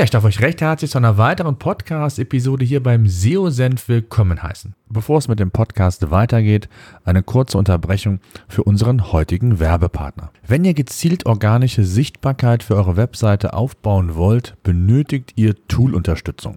Ja, ich darf euch recht herzlich zu einer weiteren Podcast-Episode hier beim SEO-Senf willkommen heißen. Bevor es mit dem Podcast weitergeht, eine kurze Unterbrechung für unseren heutigen Werbepartner. Wenn ihr gezielt organische Sichtbarkeit für eure Webseite aufbauen wollt, benötigt ihr Tool-Unterstützung.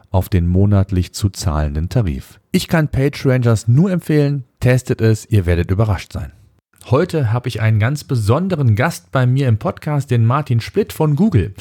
auf den monatlich zu zahlenden Tarif. Ich kann PageRangers nur empfehlen, testet es, ihr werdet überrascht sein. Heute habe ich einen ganz besonderen Gast bei mir im Podcast, den Martin Splitt von Google.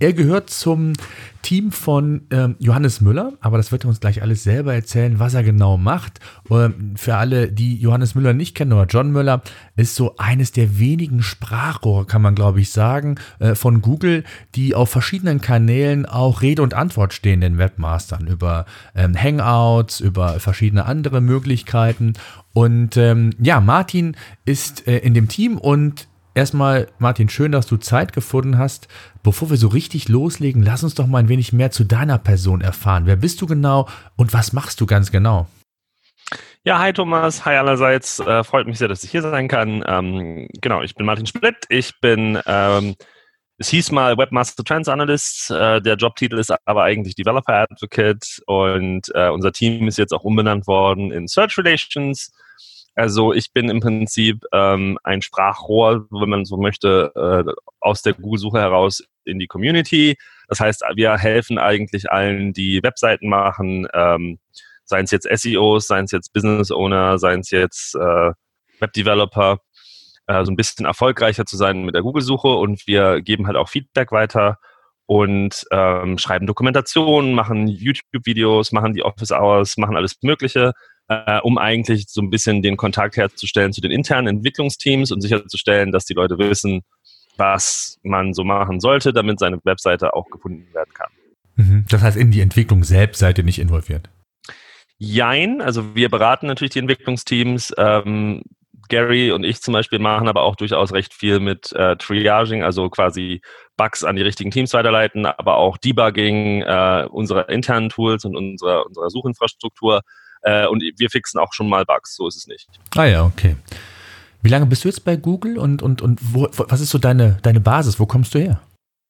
Er gehört zum Team von ähm, Johannes Müller, aber das wird er uns gleich alles selber erzählen, was er genau macht. Ähm, für alle, die Johannes Müller nicht kennen, oder John Müller ist so eines der wenigen Sprachrohre, kann man glaube ich sagen, äh, von Google, die auf verschiedenen Kanälen auch Rede und Antwort stehen den Webmastern über ähm, Hangouts, über verschiedene andere Möglichkeiten. Und ähm, ja, Martin ist äh, in dem Team und erstmal, Martin, schön, dass du Zeit gefunden hast. Bevor wir so richtig loslegen, lass uns doch mal ein wenig mehr zu deiner Person erfahren. Wer bist du genau und was machst du ganz genau? Ja, hi Thomas, hi allerseits. Äh, freut mich sehr, dass ich hier sein kann. Ähm, genau, ich bin Martin Splitt. Ich bin, ähm, es hieß mal Webmaster Trends Analyst. Äh, der Jobtitel ist aber eigentlich Developer Advocate und äh, unser Team ist jetzt auch umbenannt worden in Search Relations. Also ich bin im Prinzip ähm, ein Sprachrohr, wenn man so möchte, äh, aus der Google-Suche heraus in die Community. Das heißt, wir helfen eigentlich allen, die Webseiten machen, ähm, seien es jetzt SEOs, seien es jetzt Business Owner, seien es jetzt äh, Web-Developer, äh, so ein bisschen erfolgreicher zu sein mit der Google-Suche und wir geben halt auch Feedback weiter und ähm, schreiben Dokumentationen, machen YouTube-Videos, machen die Office Hours, machen alles Mögliche äh, um eigentlich so ein bisschen den Kontakt herzustellen zu den internen Entwicklungsteams und sicherzustellen, dass die Leute wissen, was man so machen sollte, damit seine Webseite auch gefunden werden kann. Mhm. Das heißt, in die Entwicklung selbst seid ihr nicht involviert? Jein, also wir beraten natürlich die Entwicklungsteams. Ähm, Gary und ich zum Beispiel machen aber auch durchaus recht viel mit äh, Triaging, also quasi Bugs an die richtigen Teams weiterleiten, aber auch Debugging äh, unserer internen Tools und unserer, unserer Suchinfrastruktur. Äh, und wir fixen auch schon mal Bugs, so ist es nicht. Ah ja, okay. Wie lange bist du jetzt bei Google und, und, und wo, was ist so deine, deine Basis? Wo kommst du her?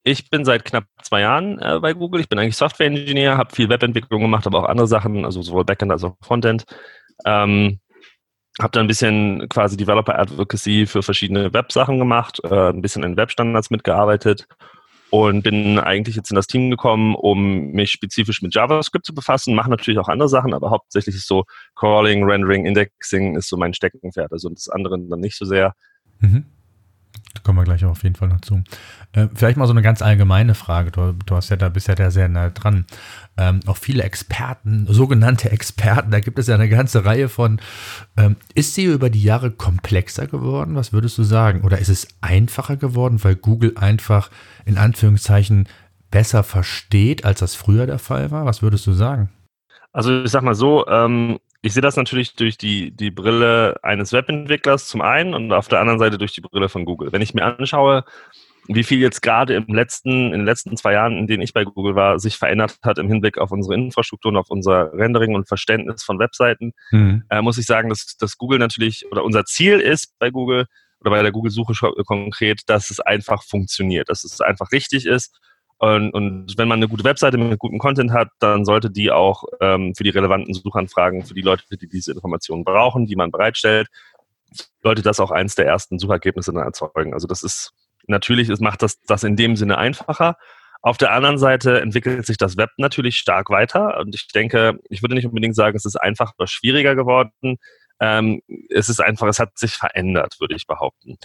Ich bin seit knapp zwei Jahren äh, bei Google. Ich bin eigentlich Software-Engineer, habe viel Webentwicklung gemacht, aber auch andere Sachen, also sowohl Backend als auch Frontend. Ähm, habe dann ein bisschen quasi Developer Advocacy für verschiedene Web-Sachen gemacht, äh, ein bisschen in Webstandards mitgearbeitet und bin eigentlich jetzt in das Team gekommen, um mich spezifisch mit JavaScript zu befassen, mache natürlich auch andere Sachen, aber hauptsächlich ist so Crawling, Rendering, Indexing ist so mein Steckenpferd, also das andere dann nicht so sehr. Mhm. Kommen wir gleich auf jeden Fall noch zu. Äh, vielleicht mal so eine ganz allgemeine Frage. Du, du hast ja da bist ja da sehr nah dran. Ähm, auch viele Experten, sogenannte Experten, da gibt es ja eine ganze Reihe von. Ähm, ist sie über die Jahre komplexer geworden? Was würdest du sagen? Oder ist es einfacher geworden, weil Google einfach in Anführungszeichen besser versteht, als das früher der Fall war? Was würdest du sagen? Also ich sag mal so, ähm, ich sehe das natürlich durch die, die Brille eines Webentwicklers zum einen und auf der anderen Seite durch die Brille von Google. Wenn ich mir anschaue, wie viel jetzt gerade im letzten, in den letzten zwei Jahren, in denen ich bei Google war, sich verändert hat im Hinblick auf unsere Infrastruktur und auf unser Rendering und Verständnis von Webseiten, mhm. äh, muss ich sagen, dass, dass Google natürlich oder unser Ziel ist bei Google oder bei der Google-Suche konkret, dass es einfach funktioniert, dass es einfach richtig ist. Und, und wenn man eine gute Webseite mit gutem Content hat, dann sollte die auch ähm, für die relevanten Suchanfragen, für die Leute, die diese Informationen brauchen, die man bereitstellt, sollte das auch eins der ersten Suchergebnisse dann erzeugen. Also das ist natürlich ist, macht das das in dem Sinne einfacher. Auf der anderen Seite entwickelt sich das Web natürlich stark weiter und ich denke, ich würde nicht unbedingt sagen, es ist einfach oder schwieriger geworden. Ähm, es ist einfach, es hat sich verändert, würde ich behaupten.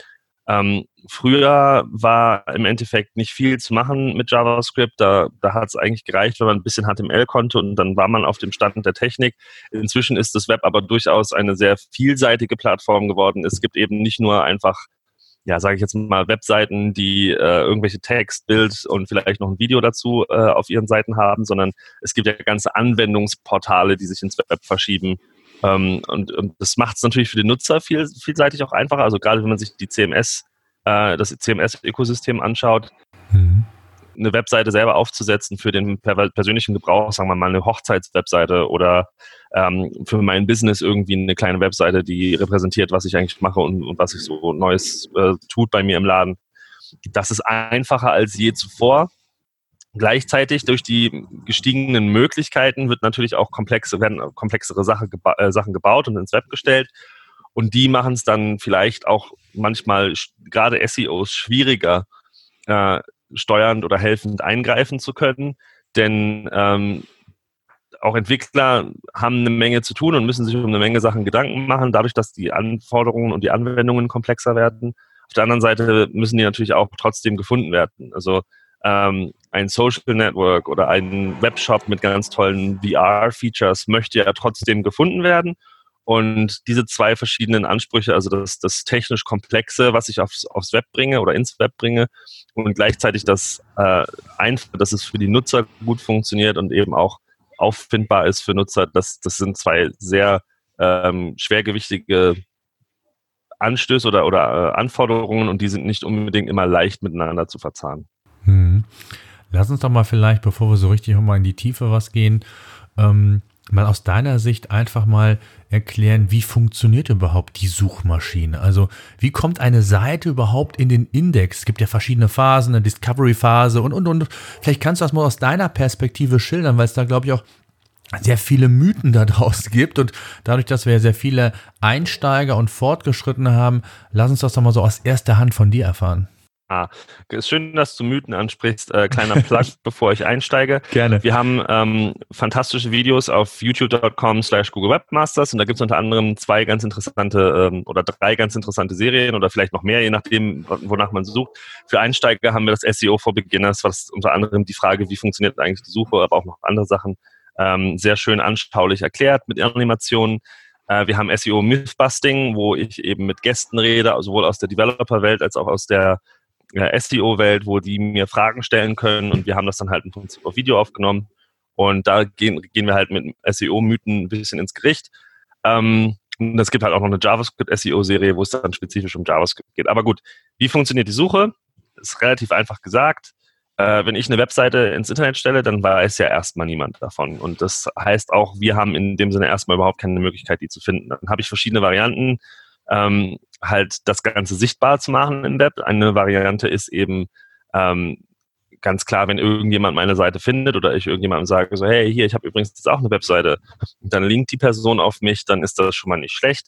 Ähm, früher war im Endeffekt nicht viel zu machen mit JavaScript. Da, da hat es eigentlich gereicht, wenn man ein bisschen HTML konnte und dann war man auf dem Stand der Technik. Inzwischen ist das Web aber durchaus eine sehr vielseitige Plattform geworden. Es gibt eben nicht nur einfach ja, sage ich jetzt mal, Webseiten, die äh, irgendwelche Text, Bild und vielleicht noch ein Video dazu äh, auf ihren Seiten haben, sondern es gibt ja ganze Anwendungsportale, die sich ins Web verschieben. Ähm, und, und das macht es natürlich für den Nutzer viel, vielseitig auch einfacher. Also gerade wenn man sich die CMS, äh, das CMS-Ökosystem anschaut, mhm eine Webseite selber aufzusetzen für den persönlichen Gebrauch, sagen wir mal eine Hochzeitswebseite oder ähm, für mein Business irgendwie eine kleine Webseite, die repräsentiert, was ich eigentlich mache und, und was ich so Neues äh, tut bei mir im Laden. Das ist einfacher als je zuvor. Gleichzeitig durch die gestiegenen Möglichkeiten wird natürlich auch komplexe, werden komplexere Sache äh, Sachen gebaut und ins Web gestellt. Und die machen es dann vielleicht auch manchmal gerade SEOs schwieriger, äh, steuernd oder helfend eingreifen zu können. Denn ähm, auch Entwickler haben eine Menge zu tun und müssen sich um eine Menge Sachen Gedanken machen, dadurch, dass die Anforderungen und die Anwendungen komplexer werden. Auf der anderen Seite müssen die natürlich auch trotzdem gefunden werden. Also ähm, ein Social Network oder ein Webshop mit ganz tollen VR-Features möchte ja trotzdem gefunden werden. Und diese zwei verschiedenen Ansprüche, also das, das technisch Komplexe, was ich aufs, aufs Web bringe oder ins Web bringe, und gleichzeitig das äh, Einfache, dass es für die Nutzer gut funktioniert und eben auch auffindbar ist für Nutzer, das, das sind zwei sehr ähm, schwergewichtige Anstöße oder, oder äh, Anforderungen und die sind nicht unbedingt immer leicht miteinander zu verzahnen. Hm. Lass uns doch mal vielleicht, bevor wir so richtig nochmal in die Tiefe was gehen, ähm, mal aus deiner Sicht einfach mal erklären, wie funktioniert überhaupt die Suchmaschine? Also wie kommt eine Seite überhaupt in den Index? Es gibt ja verschiedene Phasen, eine Discovery-Phase und, und, und. Vielleicht kannst du das mal aus deiner Perspektive schildern, weil es da, glaube ich, auch sehr viele Mythen da draußen gibt und dadurch, dass wir sehr viele Einsteiger und Fortgeschrittene haben, lass uns das doch mal so aus erster Hand von dir erfahren. Ah, schön, dass du Mythen ansprichst. Äh, kleiner Plug, bevor ich einsteige. Gerne. Wir haben ähm, fantastische Videos auf youtube.com slash Google Webmasters und da gibt es unter anderem zwei ganz interessante ähm, oder drei ganz interessante Serien oder vielleicht noch mehr, je nachdem, wonach man sucht. Für Einsteiger haben wir das SEO for Beginners, was unter anderem die Frage, wie funktioniert eigentlich die Suche, aber auch noch andere Sachen ähm, sehr schön anschaulich erklärt mit Animationen. Äh, wir haben SEO Mythbusting, wo ich eben mit Gästen rede, sowohl aus der Developer-Welt als auch aus der SEO-Welt, wo die mir Fragen stellen können und wir haben das dann halt im Prinzip auf Video aufgenommen und da gehen, gehen wir halt mit SEO-Mythen ein bisschen ins Gericht. Ähm, und es gibt halt auch noch eine JavaScript-SEO-Serie, wo es dann spezifisch um JavaScript geht. Aber gut, wie funktioniert die Suche? Ist relativ einfach gesagt. Äh, wenn ich eine Webseite ins Internet stelle, dann weiß ja erstmal niemand davon. Und das heißt auch, wir haben in dem Sinne erstmal überhaupt keine Möglichkeit, die zu finden. Dann habe ich verschiedene Varianten ähm, halt das Ganze sichtbar zu machen im Web. Eine Variante ist eben ähm, ganz klar, wenn irgendjemand meine Seite findet oder ich irgendjemandem sage, so, hey, hier, ich habe übrigens jetzt auch eine Webseite, und dann linkt die Person auf mich, dann ist das schon mal nicht schlecht.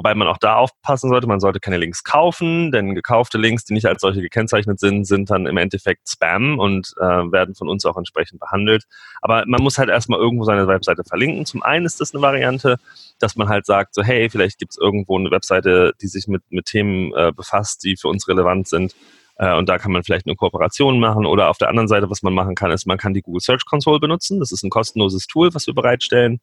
Wobei man auch da aufpassen sollte, man sollte keine Links kaufen, denn gekaufte Links, die nicht als solche gekennzeichnet sind, sind dann im Endeffekt Spam und äh, werden von uns auch entsprechend behandelt. Aber man muss halt erstmal irgendwo seine Webseite verlinken. Zum einen ist das eine Variante, dass man halt sagt, so hey, vielleicht gibt es irgendwo eine Webseite, die sich mit, mit Themen äh, befasst, die für uns relevant sind. Äh, und da kann man vielleicht eine Kooperation machen. Oder auf der anderen Seite, was man machen kann, ist, man kann die Google Search Console benutzen. Das ist ein kostenloses Tool, was wir bereitstellen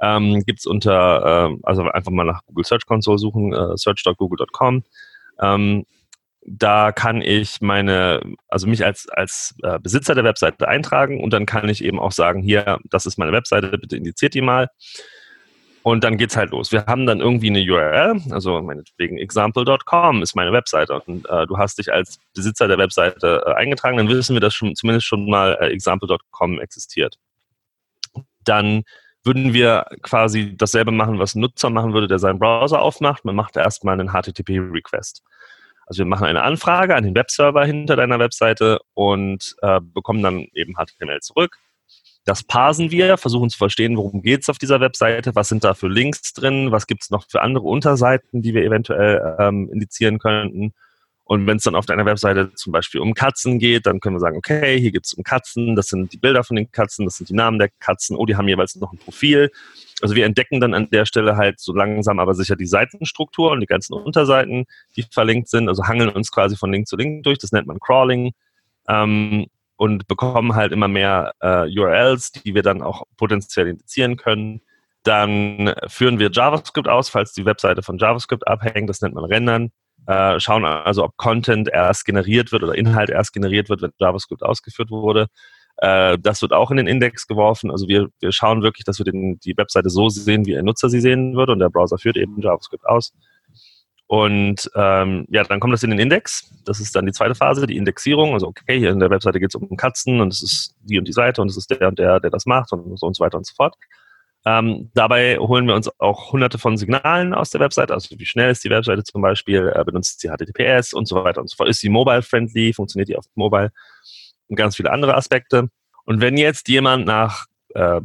ähm, gibt es unter, äh, also einfach mal nach Google Search Console suchen, äh, search.google.com. Ähm, da kann ich meine, also mich als, als äh, Besitzer der Webseite eintragen und dann kann ich eben auch sagen, hier, das ist meine Webseite, bitte indiziert die mal. Und dann geht's halt los. Wir haben dann irgendwie eine URL, also meinetwegen example.com ist meine Webseite und äh, du hast dich als Besitzer der Webseite äh, eingetragen, dann wissen wir, dass schon, zumindest schon mal äh, example.com existiert. Dann würden wir quasi dasselbe machen, was ein Nutzer machen würde, der seinen Browser aufmacht. Man macht erstmal einen HTTP-Request. Also wir machen eine Anfrage an den Webserver hinter deiner Webseite und äh, bekommen dann eben HTML zurück. Das parsen wir, versuchen zu verstehen, worum geht es auf dieser Webseite, was sind da für Links drin, was gibt es noch für andere Unterseiten, die wir eventuell ähm, indizieren könnten. Und wenn es dann auf deiner Webseite zum Beispiel um Katzen geht, dann können wir sagen, okay, hier geht es um Katzen, das sind die Bilder von den Katzen, das sind die Namen der Katzen, oh, die haben jeweils noch ein Profil. Also wir entdecken dann an der Stelle halt so langsam aber sicher die Seitenstruktur und die ganzen Unterseiten, die verlinkt sind, also hangeln uns quasi von Link zu Link durch, das nennt man Crawling. Ähm, und bekommen halt immer mehr äh, URLs, die wir dann auch potenziell indizieren können. Dann führen wir JavaScript aus, falls die Webseite von JavaScript abhängt, das nennt man Rendern. Äh, schauen also, ob Content erst generiert wird oder Inhalt erst generiert wird, wenn JavaScript ausgeführt wurde. Äh, das wird auch in den Index geworfen. Also wir, wir schauen wirklich, dass wir den, die Webseite so sehen, wie ein Nutzer sie sehen würde und der Browser führt eben JavaScript aus. Und ähm, ja, dann kommt das in den Index. Das ist dann die zweite Phase, die Indexierung. Also okay, hier in der Webseite geht es um Katzen und es ist die und die Seite und es ist der und der, der das macht und so und so weiter und so fort. Ähm, dabei holen wir uns auch hunderte von Signalen aus der Webseite, also wie schnell ist die Webseite zum Beispiel, äh, benutzt sie HTTPS und so weiter und so fort. Ist sie mobile-friendly, funktioniert die auf Mobile und ganz viele andere Aspekte. Und wenn jetzt jemand nach äh,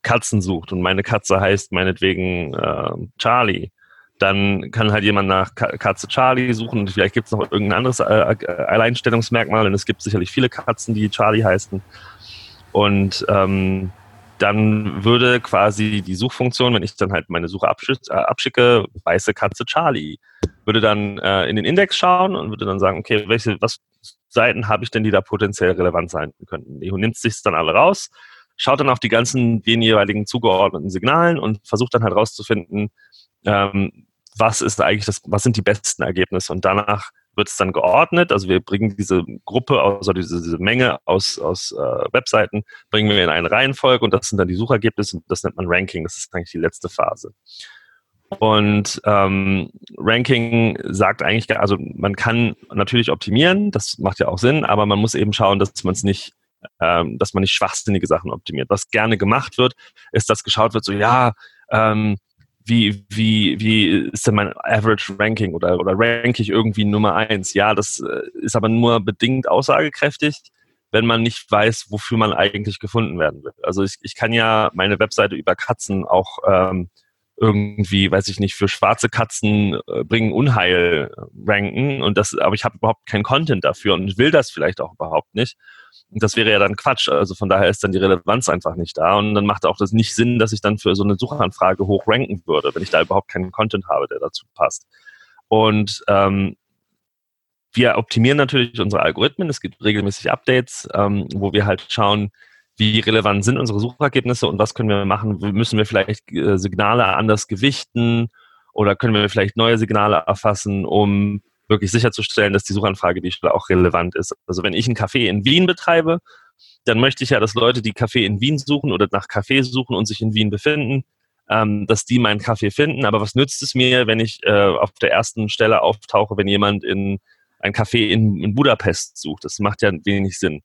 Katzen sucht und meine Katze heißt meinetwegen äh, Charlie, dann kann halt jemand nach Katze Charlie suchen und vielleicht gibt es noch irgendein anderes äh, äh, Alleinstellungsmerkmal, denn es gibt sicherlich viele Katzen, die Charlie heißen. Und ähm, dann würde quasi die Suchfunktion, wenn ich dann halt meine Suche äh, abschicke, weiße Katze Charlie, würde dann äh, in den Index schauen und würde dann sagen, okay, welche was Seiten habe ich denn, die da potenziell relevant sein könnten. Die nimmt sich dann alle raus, schaut dann auf die ganzen den jeweiligen zugeordneten Signalen und versucht dann halt rauszufinden, ähm, was ist eigentlich das, was sind die besten Ergebnisse und danach wird es dann geordnet. Also wir bringen diese Gruppe, also diese, diese Menge aus, aus äh, Webseiten, bringen wir in eine Reihenfolge und das sind dann die Suchergebnisse das nennt man Ranking. Das ist eigentlich die letzte Phase. Und ähm, Ranking sagt eigentlich, also man kann natürlich optimieren, das macht ja auch Sinn, aber man muss eben schauen, dass man es nicht, ähm, dass man nicht schwachsinnige Sachen optimiert. Was gerne gemacht wird, ist, dass geschaut wird, so ja, ähm, wie, wie, wie ist denn mein Average Ranking oder, oder rank ich irgendwie Nummer eins? Ja, das äh, ist aber nur bedingt aussagekräftig, wenn man nicht weiß, wofür man eigentlich gefunden werden will. Also ich, ich kann ja meine Webseite über Katzen auch ähm, irgendwie, weiß ich nicht, für schwarze Katzen äh, bringen Unheil ranken und das, aber ich habe überhaupt keinen Content dafür und will das vielleicht auch überhaupt nicht. Und das wäre ja dann Quatsch. Also von daher ist dann die Relevanz einfach nicht da. Und dann macht auch das nicht Sinn, dass ich dann für so eine Suchanfrage hoch ranken würde, wenn ich da überhaupt keinen Content habe, der dazu passt. Und ähm, wir optimieren natürlich unsere Algorithmen. Es gibt regelmäßig Updates, ähm, wo wir halt schauen, wie relevant sind unsere Suchergebnisse und was können wir machen? Müssen wir vielleicht äh, Signale anders gewichten oder können wir vielleicht neue Signale erfassen, um wirklich sicherzustellen, dass die Suchanfrage, die stelle, auch relevant ist. Also wenn ich einen Café in Wien betreibe, dann möchte ich ja, dass Leute, die Kaffee in Wien suchen oder nach Kaffee suchen und sich in Wien befinden, ähm, dass die meinen Kaffee finden. Aber was nützt es mir, wenn ich äh, auf der ersten Stelle auftauche, wenn jemand in ein Café in, in Budapest sucht? Das macht ja wenig Sinn.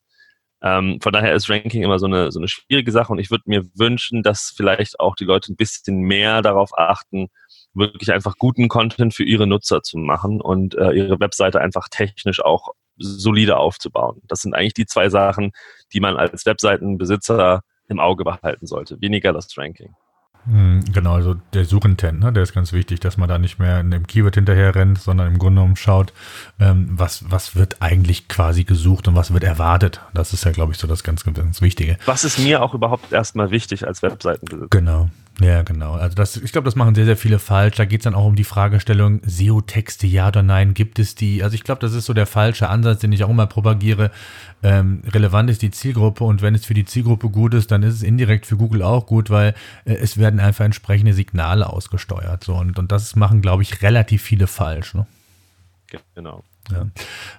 Ähm, von daher ist Ranking immer so eine, so eine schwierige Sache und ich würde mir wünschen, dass vielleicht auch die Leute ein bisschen mehr darauf achten, wirklich einfach guten Content für ihre Nutzer zu machen und äh, ihre Webseite einfach technisch auch solide aufzubauen. Das sind eigentlich die zwei Sachen, die man als Webseitenbesitzer im Auge behalten sollte. Weniger das Ranking. Hm, genau, also der Suchintent, ne, der ist ganz wichtig, dass man da nicht mehr in dem Keyword hinterher rennt, sondern im Grunde genommen schaut, ähm, was, was wird eigentlich quasi gesucht und was wird erwartet. Das ist ja, glaube ich, so das ganz, ganz Wichtige. Was ist mir auch überhaupt erstmal wichtig als Webseitenbesitzer? Genau. Ja, genau. Also das, ich glaube, das machen sehr, sehr viele falsch. Da geht es dann auch um die Fragestellung, SEO-Texte, ja oder nein, gibt es die? Also ich glaube, das ist so der falsche Ansatz, den ich auch immer propagiere. Ähm, relevant ist die Zielgruppe und wenn es für die Zielgruppe gut ist, dann ist es indirekt für Google auch gut, weil äh, es werden einfach entsprechende Signale ausgesteuert. So. Und, und das machen, glaube ich, relativ viele falsch. Ne? Genau. Ja.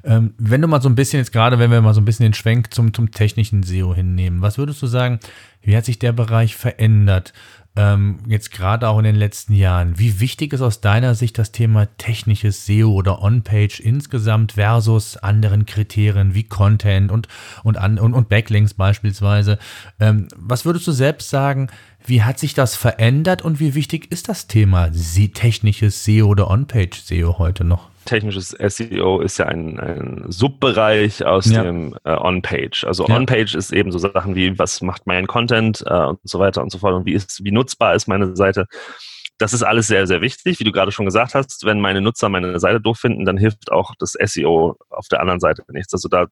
Ähm, wenn du mal so ein bisschen jetzt gerade, wenn wir mal so ein bisschen den Schwenk zum, zum technischen SEO hinnehmen, was würdest du sagen, wie hat sich der Bereich verändert? Ähm, jetzt gerade auch in den letzten Jahren. Wie wichtig ist aus deiner Sicht das Thema technisches SEO oder On-Page insgesamt versus anderen Kriterien wie Content und, und, und, und Backlinks beispielsweise? Ähm, was würdest du selbst sagen, wie hat sich das verändert und wie wichtig ist das Thema technisches SEO oder On-Page SEO heute noch? Technisches SEO ist ja ein, ein Subbereich aus ja. dem äh, On-Page. Also ja. On-Page ist eben so Sachen wie, was macht mein Content äh, und so weiter und so fort und wie, ist, wie nutzbar ist meine Seite. Das ist alles sehr, sehr wichtig, wie du gerade schon gesagt hast. Wenn meine Nutzer meine Seite doof finden, dann hilft auch das SEO auf der anderen Seite nichts. Also da,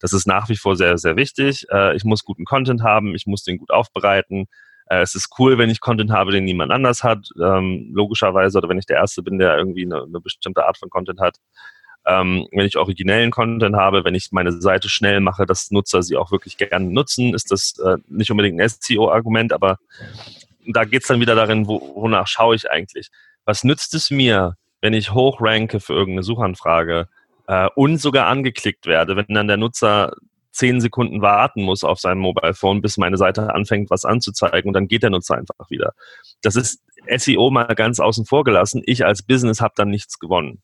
das ist nach wie vor sehr, sehr wichtig. Äh, ich muss guten Content haben, ich muss den gut aufbereiten äh, es ist cool, wenn ich Content habe, den niemand anders hat, ähm, logischerweise, oder wenn ich der Erste bin, der irgendwie eine, eine bestimmte Art von Content hat. Ähm, wenn ich originellen Content habe, wenn ich meine Seite schnell mache, dass Nutzer sie auch wirklich gerne nutzen, ist das äh, nicht unbedingt ein SEO-Argument, aber da geht es dann wieder darin, wo, wonach schaue ich eigentlich. Was nützt es mir, wenn ich hochranke für irgendeine Suchanfrage äh, und sogar angeklickt werde, wenn dann der Nutzer zehn Sekunden warten muss auf seinem Mobile Phone, bis meine Seite anfängt, was anzuzeigen und dann geht der Nutzer einfach wieder. Das ist SEO mal ganz außen vor gelassen. Ich als Business habe dann nichts gewonnen.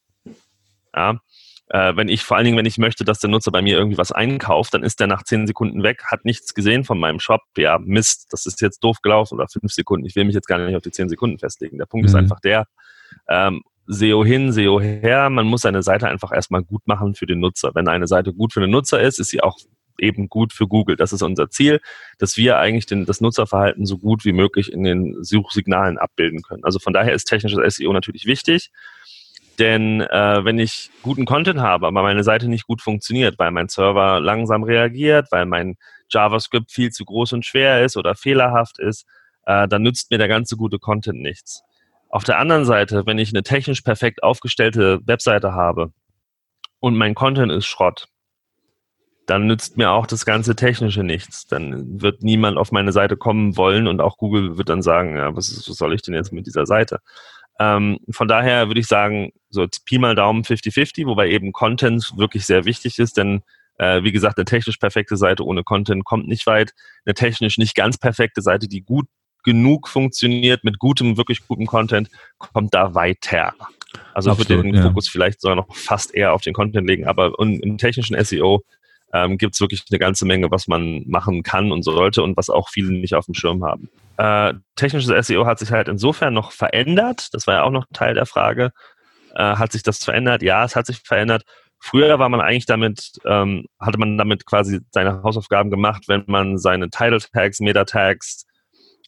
Ja. Äh, wenn ich vor allen Dingen, wenn ich möchte, dass der Nutzer bei mir irgendwie was einkauft, dann ist der nach zehn Sekunden weg, hat nichts gesehen von meinem Shop. Ja, Mist, das ist jetzt doof gelaufen oder fünf Sekunden. Ich will mich jetzt gar nicht auf die zehn Sekunden festlegen. Der Punkt mhm. ist einfach der, ähm, SEO hin, SEO her. Man muss seine Seite einfach erstmal gut machen für den Nutzer. Wenn eine Seite gut für den Nutzer ist, ist sie auch eben gut für Google. Das ist unser Ziel, dass wir eigentlich den, das Nutzerverhalten so gut wie möglich in den Suchsignalen abbilden können. Also von daher ist technisches SEO natürlich wichtig. Denn äh, wenn ich guten Content habe, aber meine Seite nicht gut funktioniert, weil mein Server langsam reagiert, weil mein JavaScript viel zu groß und schwer ist oder fehlerhaft ist, äh, dann nützt mir der ganze gute Content nichts. Auf der anderen Seite, wenn ich eine technisch perfekt aufgestellte Webseite habe und mein Content ist Schrott, dann nützt mir auch das ganze Technische nichts. Dann wird niemand auf meine Seite kommen wollen und auch Google wird dann sagen, ja, was, was soll ich denn jetzt mit dieser Seite? Ähm, von daher würde ich sagen, so Pi mal Daumen 50-50, wobei eben Content wirklich sehr wichtig ist, denn äh, wie gesagt, eine technisch perfekte Seite ohne Content kommt nicht weit. Eine technisch nicht ganz perfekte Seite, die gut genug funktioniert, mit gutem, wirklich gutem Content, kommt da weiter. Also Absolut, ich würde den ja. Fokus vielleicht sogar noch fast eher auf den Content legen, aber im technischen SEO ähm, gibt es wirklich eine ganze Menge, was man machen kann und sollte und was auch viele nicht auf dem Schirm haben. Äh, technisches SEO hat sich halt insofern noch verändert. Das war ja auch noch Teil der Frage. Äh, hat sich das verändert? Ja, es hat sich verändert. Früher war man eigentlich damit, ähm, hatte man damit quasi seine Hausaufgaben gemacht, wenn man seine Title Tags, Meta Tags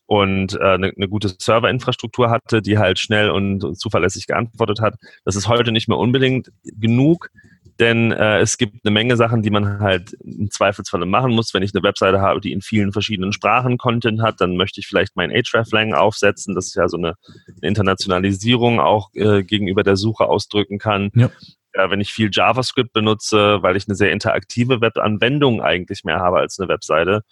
und äh, eine, eine gute Serverinfrastruktur hatte, die halt schnell und zuverlässig geantwortet hat. Das ist heute nicht mehr unbedingt genug denn äh, es gibt eine Menge Sachen, die man halt im Zweifelsfall machen muss. Wenn ich eine Webseite habe, die in vielen verschiedenen Sprachen Content hat, dann möchte ich vielleicht mein Hreflang aufsetzen. Das ja so eine, eine Internationalisierung auch äh, gegenüber der Suche ausdrücken kann. Ja. Äh, wenn ich viel JavaScript benutze, weil ich eine sehr interaktive Webanwendung eigentlich mehr habe als eine Webseite,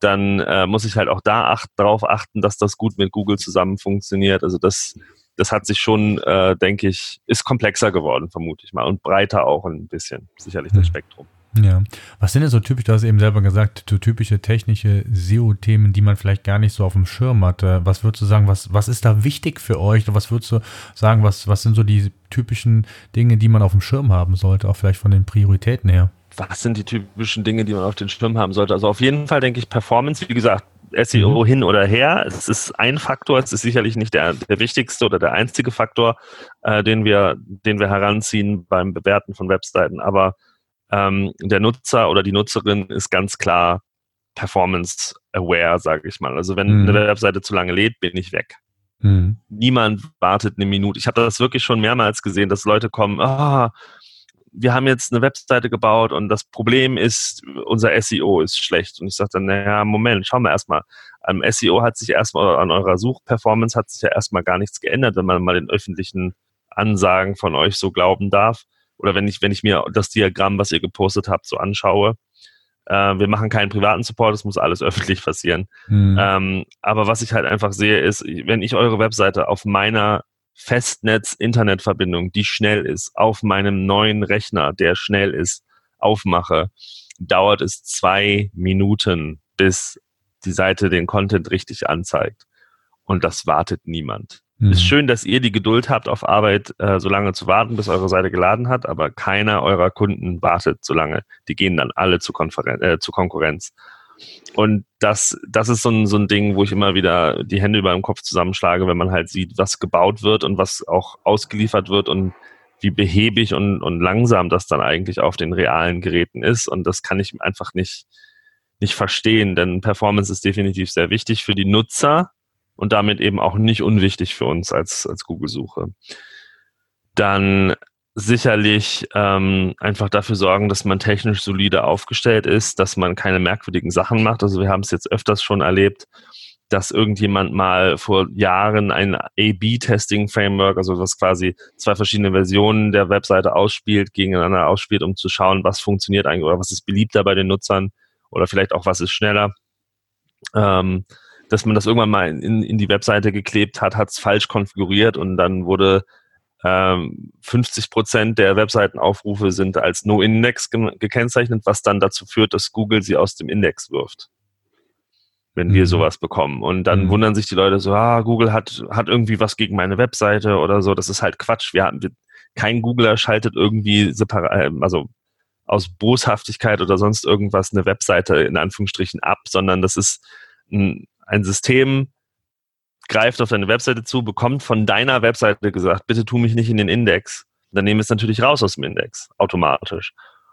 dann äh, muss ich halt auch da acht, darauf achten, dass das gut mit Google zusammen funktioniert. Also das das hat sich schon, äh, denke ich, ist komplexer geworden, vermute ich mal. Und breiter auch ein bisschen, sicherlich das hm. Spektrum. Ja. Was sind denn so typisch, du hast eben selber gesagt, so typische technische SEO-Themen, die man vielleicht gar nicht so auf dem Schirm hat? Was würdest du sagen, was, was ist da wichtig für euch? Was würdest du sagen, was, was sind so die typischen Dinge, die man auf dem Schirm haben sollte, auch vielleicht von den Prioritäten her? Was sind die typischen Dinge, die man auf den Schirm haben sollte? Also auf jeden Fall denke ich Performance, wie gesagt, SEO mhm. hin oder her. Es ist ein Faktor, es ist sicherlich nicht der, der wichtigste oder der einzige Faktor, äh, den, wir, den wir heranziehen beim Bewerten von Webseiten. Aber ähm, der Nutzer oder die Nutzerin ist ganz klar performance-aware, sage ich mal. Also wenn mhm. eine Webseite zu lange lädt, bin ich weg. Mhm. Niemand wartet eine Minute. Ich habe das wirklich schon mehrmals gesehen, dass Leute kommen, ah, wir haben jetzt eine Webseite gebaut und das Problem ist, unser SEO ist schlecht. Und ich sage dann, naja, Moment, schauen wir erstmal. Am SEO hat sich erstmal, an eurer Suchperformance hat sich ja erstmal gar nichts geändert, wenn man mal den öffentlichen Ansagen von euch so glauben darf. Oder wenn ich, wenn ich mir das Diagramm, was ihr gepostet habt, so anschaue. Äh, wir machen keinen privaten Support, es muss alles öffentlich passieren. Mhm. Ähm, aber was ich halt einfach sehe, ist, wenn ich eure Webseite auf meiner Festnetz-Internetverbindung, die schnell ist, auf meinem neuen Rechner, der schnell ist, aufmache, dauert es zwei Minuten, bis die Seite den Content richtig anzeigt. Und das wartet niemand. Mhm. Ist schön, dass ihr die Geduld habt, auf Arbeit äh, so lange zu warten, bis eure Seite geladen hat, aber keiner eurer Kunden wartet so lange. Die gehen dann alle zu, Konferen äh, zu Konkurrenz. Und das, das ist so ein, so ein Ding, wo ich immer wieder die Hände über dem Kopf zusammenschlage, wenn man halt sieht, was gebaut wird und was auch ausgeliefert wird und wie behäbig und, und langsam das dann eigentlich auf den realen Geräten ist. Und das kann ich einfach nicht, nicht verstehen, denn Performance ist definitiv sehr wichtig für die Nutzer und damit eben auch nicht unwichtig für uns als, als Google-Suche. Dann sicherlich ähm, einfach dafür sorgen, dass man technisch solide aufgestellt ist, dass man keine merkwürdigen Sachen macht. Also wir haben es jetzt öfters schon erlebt, dass irgendjemand mal vor Jahren ein A-B-Testing-Framework, also was quasi zwei verschiedene Versionen der Webseite ausspielt, gegeneinander ausspielt, um zu schauen, was funktioniert eigentlich oder was ist beliebter bei den Nutzern oder vielleicht auch was ist schneller. Ähm, dass man das irgendwann mal in, in die Webseite geklebt hat, hat es falsch konfiguriert und dann wurde ähm, 50 Prozent der Webseitenaufrufe sind als No-Index ge gekennzeichnet, was dann dazu führt, dass Google sie aus dem Index wirft wenn wir mhm. sowas bekommen. Und dann mhm. wundern sich die Leute so, ah, Google hat, hat irgendwie was gegen meine Webseite oder so. Das ist halt Quatsch. Wir hatten, kein Googler schaltet irgendwie separat, ähm, also aus Boshaftigkeit oder sonst irgendwas eine Webseite in Anführungsstrichen ab, sondern das ist ein, ein System greift auf deine Webseite zu, bekommt von deiner Webseite gesagt, bitte tu mich nicht in den Index. Dann nehmen wir es natürlich raus aus dem Index, automatisch.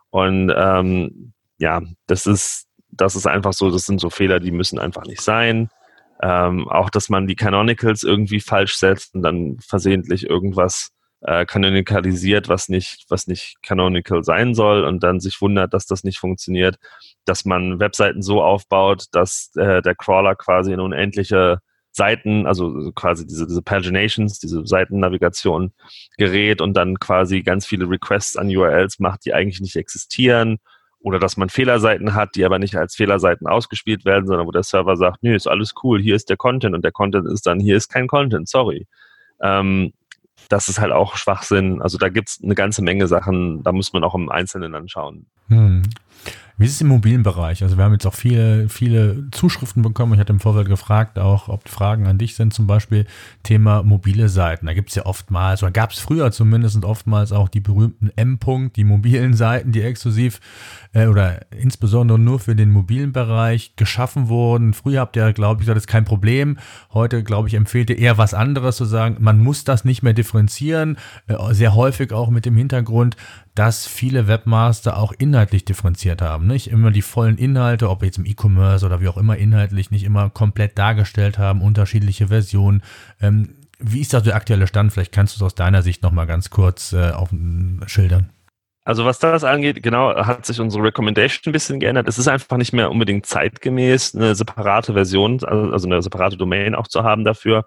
Und ähm, ja, das ist, das ist einfach so, das sind so Fehler, die müssen einfach nicht sein. Ähm, auch, dass man die Canonicals irgendwie falsch setzt und dann versehentlich irgendwas äh, kanonikalisiert, was nicht, was nicht canonical sein soll und dann sich wundert, dass das nicht funktioniert, dass man Webseiten so aufbaut, dass äh, der Crawler quasi in unendliche Seiten, also quasi diese, diese Paginations, diese Seitennavigation gerät und dann quasi ganz viele Requests an URLs macht, die eigentlich nicht existieren oder dass man Fehlerseiten hat, die aber nicht als Fehlerseiten ausgespielt werden, sondern wo der Server sagt, nee, ist alles cool, hier ist der Content und der Content ist dann, hier ist kein Content, sorry. Ähm, das ist halt auch Schwachsinn. Also da gibt es eine ganze Menge Sachen, da muss man auch im Einzelnen anschauen. Hm. Wie ist es im mobilen Bereich? Also wir haben jetzt auch viele, viele Zuschriften bekommen. Ich hatte im Vorfeld gefragt, auch ob Fragen an dich sind, zum Beispiel Thema mobile Seiten. Da gibt es ja oftmals, oder gab es früher zumindest oftmals auch die berühmten M-Punkt, die mobilen Seiten, die exklusiv äh, oder insbesondere nur für den mobilen Bereich geschaffen wurden. Früher habt ihr, glaube ich, gesagt, das ist kein Problem. Heute, glaube ich, empfehlt ihr eher was anderes zu sagen. Man muss das nicht mehr differenzieren. Äh, sehr häufig auch mit dem Hintergrund, dass viele Webmaster auch inhaltlich differenziert haben. Nicht immer die vollen Inhalte, ob jetzt im E-Commerce oder wie auch immer inhaltlich, nicht immer komplett dargestellt haben, unterschiedliche Versionen. Ähm, wie ist da der aktuelle Stand? Vielleicht kannst du es aus deiner Sicht nochmal ganz kurz äh, auf, schildern. Also was das angeht, genau, hat sich unsere Recommendation ein bisschen geändert. Es ist einfach nicht mehr unbedingt zeitgemäß, eine separate Version, also eine separate Domain auch zu haben dafür.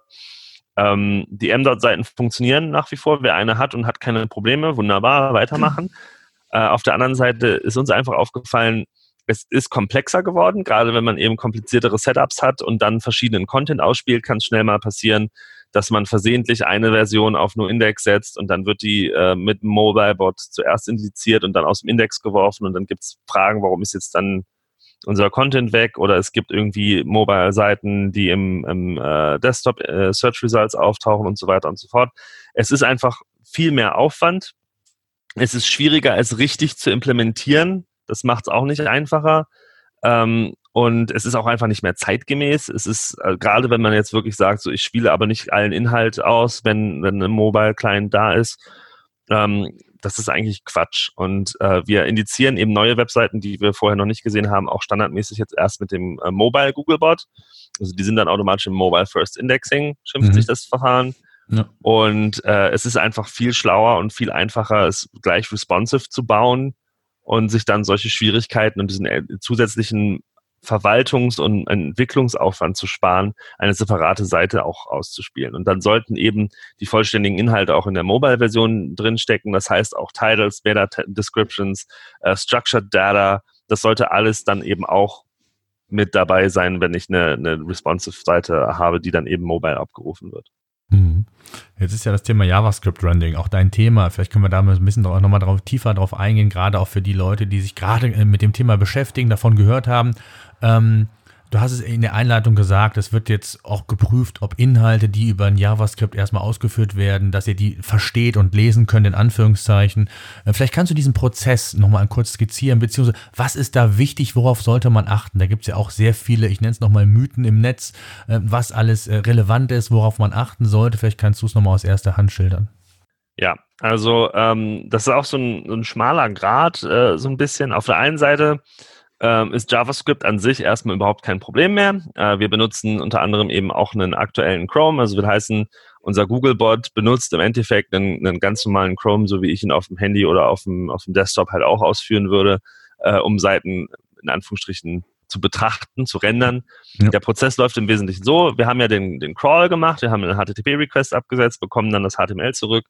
Ähm, die M-Dot-Seiten funktionieren nach wie vor. Wer eine hat und hat keine Probleme, wunderbar, weitermachen. Äh, auf der anderen Seite ist uns einfach aufgefallen, es ist komplexer geworden, gerade wenn man eben kompliziertere Setups hat und dann verschiedenen Content ausspielt, kann es schnell mal passieren, dass man versehentlich eine Version auf nur Index setzt und dann wird die äh, mit Mobile-Bot zuerst indiziert und dann aus dem Index geworfen und dann gibt es Fragen, warum ist jetzt dann unser Content weg oder es gibt irgendwie Mobile-Seiten, die im, im äh, Desktop äh, Search Results auftauchen und so weiter und so fort. Es ist einfach viel mehr Aufwand. Es ist schwieriger, es richtig zu implementieren. Das macht es auch nicht einfacher. Ähm, und es ist auch einfach nicht mehr zeitgemäß. Es ist, äh, gerade wenn man jetzt wirklich sagt, so ich spiele aber nicht allen Inhalt aus, wenn, wenn ein Mobile-Client da ist, ähm, das ist eigentlich Quatsch. Und äh, wir indizieren eben neue Webseiten, die wir vorher noch nicht gesehen haben, auch standardmäßig jetzt erst mit dem äh, Mobile Googlebot. Also die sind dann automatisch im Mobile First Indexing, schimpft mhm. sich das Verfahren. Ja. Und äh, es ist einfach viel schlauer und viel einfacher, es gleich responsive zu bauen und sich dann solche Schwierigkeiten und diesen äh, zusätzlichen Verwaltungs- und Entwicklungsaufwand zu sparen, eine separate Seite auch auszuspielen. Und dann sollten eben die vollständigen Inhalte auch in der Mobile-Version drinstecken. Das heißt auch Titles, Meta-Descriptions, uh, Structured Data. Das sollte alles dann eben auch mit dabei sein, wenn ich eine, eine responsive Seite habe, die dann eben mobile abgerufen wird. Mhm. Jetzt ist ja das Thema JavaScript-Rendering auch dein Thema. Vielleicht können wir da ein bisschen nochmal drauf, tiefer drauf eingehen, gerade auch für die Leute, die sich gerade äh, mit dem Thema beschäftigen, davon gehört haben. Ähm, Du hast es in der Einleitung gesagt, es wird jetzt auch geprüft, ob Inhalte, die über ein JavaScript erstmal ausgeführt werden, dass ihr die versteht und lesen könnt, in Anführungszeichen. Äh, vielleicht kannst du diesen Prozess nochmal kurz skizzieren, beziehungsweise was ist da wichtig, worauf sollte man achten? Da gibt es ja auch sehr viele, ich nenne es nochmal Mythen im Netz, äh, was alles äh, relevant ist, worauf man achten sollte. Vielleicht kannst du es nochmal aus erster Hand schildern. Ja, also ähm, das ist auch so ein, so ein schmaler Grad, äh, so ein bisschen. Auf der einen Seite ähm, ist JavaScript an sich erstmal überhaupt kein Problem mehr. Äh, wir benutzen unter anderem eben auch einen aktuellen Chrome, also will heißen, unser Googlebot benutzt im Endeffekt einen, einen, ganz normalen Chrome, so wie ich ihn auf dem Handy oder auf dem, auf dem Desktop halt auch ausführen würde, äh, um Seiten in Anführungsstrichen zu betrachten, zu rendern. Ja. Der Prozess läuft im Wesentlichen so, wir haben ja den, den Crawl gemacht, wir haben einen HTTP-Request abgesetzt, bekommen dann das HTML zurück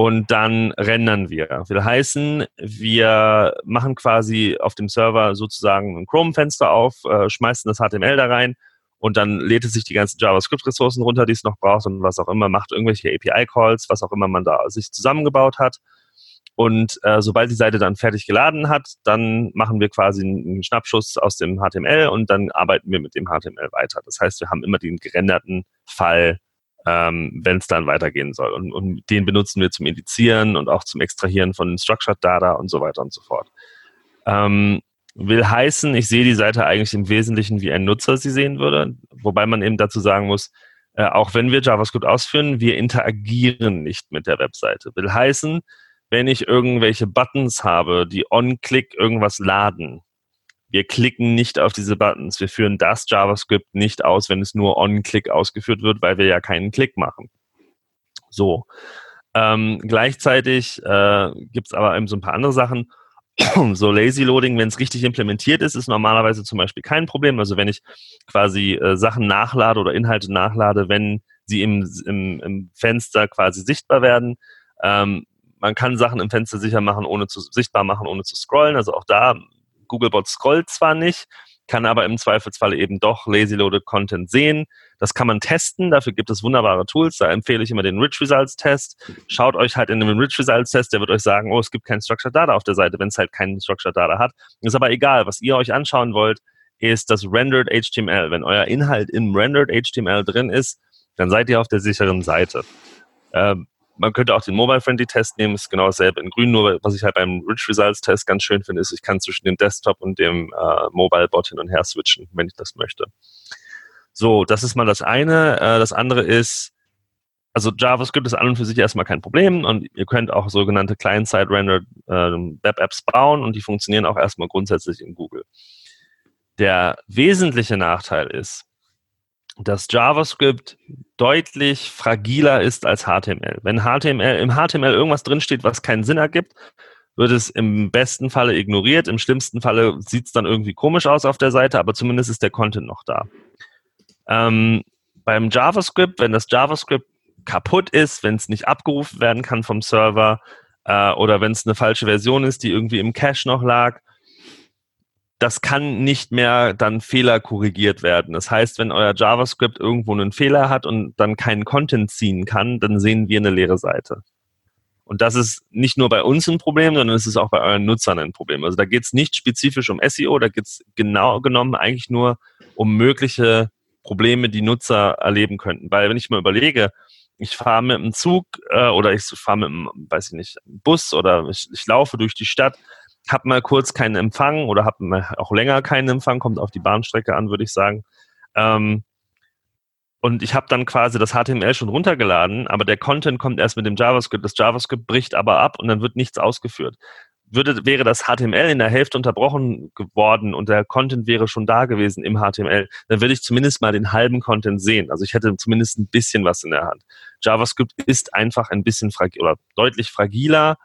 und dann rendern wir. Will heißen, wir machen quasi auf dem Server sozusagen ein Chrome-Fenster auf, äh, schmeißen das HTML da rein und dann lädt es sich die ganzen JavaScript-Ressourcen runter, die es noch braucht und was auch immer, macht irgendwelche API-Calls, was auch immer man da sich zusammengebaut hat. Und äh, sobald die Seite dann fertig geladen hat, dann machen wir quasi einen Schnappschuss aus dem HTML und dann arbeiten wir mit dem HTML weiter. Das heißt, wir haben immer den gerenderten Fall ähm, wenn es dann weitergehen soll. Und, und, den benutzen wir zum Indizieren und auch zum Extrahieren von Structured Data und so weiter und so fort. Ähm, will heißen, ich sehe die Seite eigentlich im Wesentlichen wie ein Nutzer sie sehen würde, wobei man eben dazu sagen muss, äh, auch wenn wir JavaScript ausführen, wir interagieren nicht mit der Webseite. Will heißen, wenn ich irgendwelche Buttons habe, die on-click irgendwas laden, wir klicken nicht auf diese Buttons. Wir führen das JavaScript nicht aus, wenn es nur on-click ausgeführt wird, weil wir ja keinen Klick machen. So. Ähm, gleichzeitig äh, gibt es aber eben so ein paar andere Sachen. so Lazy Loading, wenn es richtig implementiert ist, ist normalerweise zum Beispiel kein Problem. Also wenn ich quasi äh, Sachen nachlade oder Inhalte nachlade, wenn sie im, im, im Fenster quasi sichtbar werden. Ähm, man kann Sachen im Fenster sicher machen, ohne zu sichtbar machen, ohne zu scrollen. Also auch da Googlebot scrollt zwar nicht, kann aber im Zweifelsfall eben doch Lazy Loaded Content sehen. Das kann man testen, dafür gibt es wunderbare Tools. Da empfehle ich immer den Rich Results Test. Schaut euch halt in den Rich Results Test, der wird euch sagen, oh, es gibt kein Structured Data auf der Seite, wenn es halt keinen Structured Data hat. Ist aber egal, was ihr euch anschauen wollt, ist das Rendered HTML. Wenn euer Inhalt im Rendered HTML drin ist, dann seid ihr auf der sicheren Seite. Ähm, man könnte auch den Mobile-Friendly-Test nehmen, ist genau dasselbe in grün, nur was ich halt beim Rich Results-Test ganz schön finde, ist, ich kann zwischen dem Desktop und dem äh, Mobile-Bot hin und her switchen, wenn ich das möchte. So, das ist mal das eine. Äh, das andere ist, also JavaScript ist an und für sich erstmal kein Problem und ihr könnt auch sogenannte Client-Side-Rendered äh, Web-Apps bauen und die funktionieren auch erstmal grundsätzlich in Google. Der wesentliche Nachteil ist, dass JavaScript deutlich fragiler ist als HTML. Wenn HTML, im HTML irgendwas drinsteht, was keinen Sinn ergibt, wird es im besten Falle ignoriert. Im schlimmsten Falle sieht es dann irgendwie komisch aus auf der Seite, aber zumindest ist der Content noch da. Ähm, beim JavaScript, wenn das JavaScript kaputt ist, wenn es nicht abgerufen werden kann vom Server äh, oder wenn es eine falsche Version ist, die irgendwie im Cache noch lag, das kann nicht mehr dann Fehler korrigiert werden. Das heißt, wenn euer JavaScript irgendwo einen Fehler hat und dann keinen Content ziehen kann, dann sehen wir eine leere Seite. Und das ist nicht nur bei uns ein Problem, sondern es ist auch bei euren Nutzern ein Problem. Also da geht es nicht spezifisch um SEO, da geht es genau genommen eigentlich nur um mögliche Probleme, die Nutzer erleben könnten. Weil wenn ich mal überlege, ich fahre mit dem Zug äh, oder ich fahre mit einem, weiß ich nicht, Bus oder ich, ich laufe durch die Stadt habe mal kurz keinen Empfang oder habe auch länger keinen Empfang, kommt auf die Bahnstrecke an, würde ich sagen. Ähm, und ich habe dann quasi das HTML schon runtergeladen, aber der Content kommt erst mit dem JavaScript. Das JavaScript bricht aber ab und dann wird nichts ausgeführt. Würde, wäre das HTML in der Hälfte unterbrochen geworden und der Content wäre schon da gewesen im HTML, dann würde ich zumindest mal den halben Content sehen. Also ich hätte zumindest ein bisschen was in der Hand. JavaScript ist einfach ein bisschen fragil oder deutlich fragiler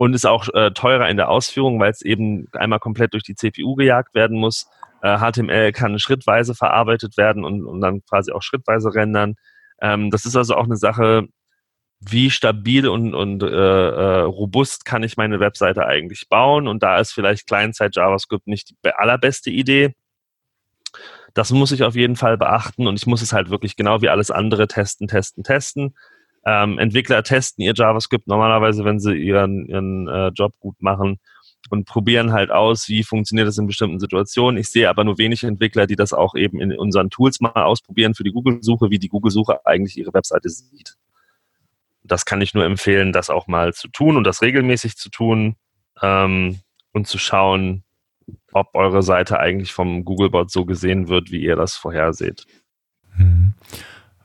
und ist auch äh, teurer in der Ausführung, weil es eben einmal komplett durch die CPU gejagt werden muss. Äh, HTML kann schrittweise verarbeitet werden und, und dann quasi auch schrittweise rendern. Ähm, das ist also auch eine Sache, wie stabil und, und äh, äh, robust kann ich meine Webseite eigentlich bauen. Und da ist vielleicht Client-Side JavaScript nicht die allerbeste Idee. Das muss ich auf jeden Fall beachten und ich muss es halt wirklich genau wie alles andere testen, testen, testen. Ähm, Entwickler testen ihr JavaScript normalerweise, wenn sie ihren, ihren äh, Job gut machen und probieren halt aus, wie funktioniert das in bestimmten Situationen. Ich sehe aber nur wenig Entwickler, die das auch eben in unseren Tools mal ausprobieren für die Google-Suche, wie die Google-Suche eigentlich ihre Webseite sieht. Das kann ich nur empfehlen, das auch mal zu tun und das regelmäßig zu tun ähm, und zu schauen, ob eure Seite eigentlich vom Googlebot so gesehen wird, wie ihr das vorherseht. Mhm.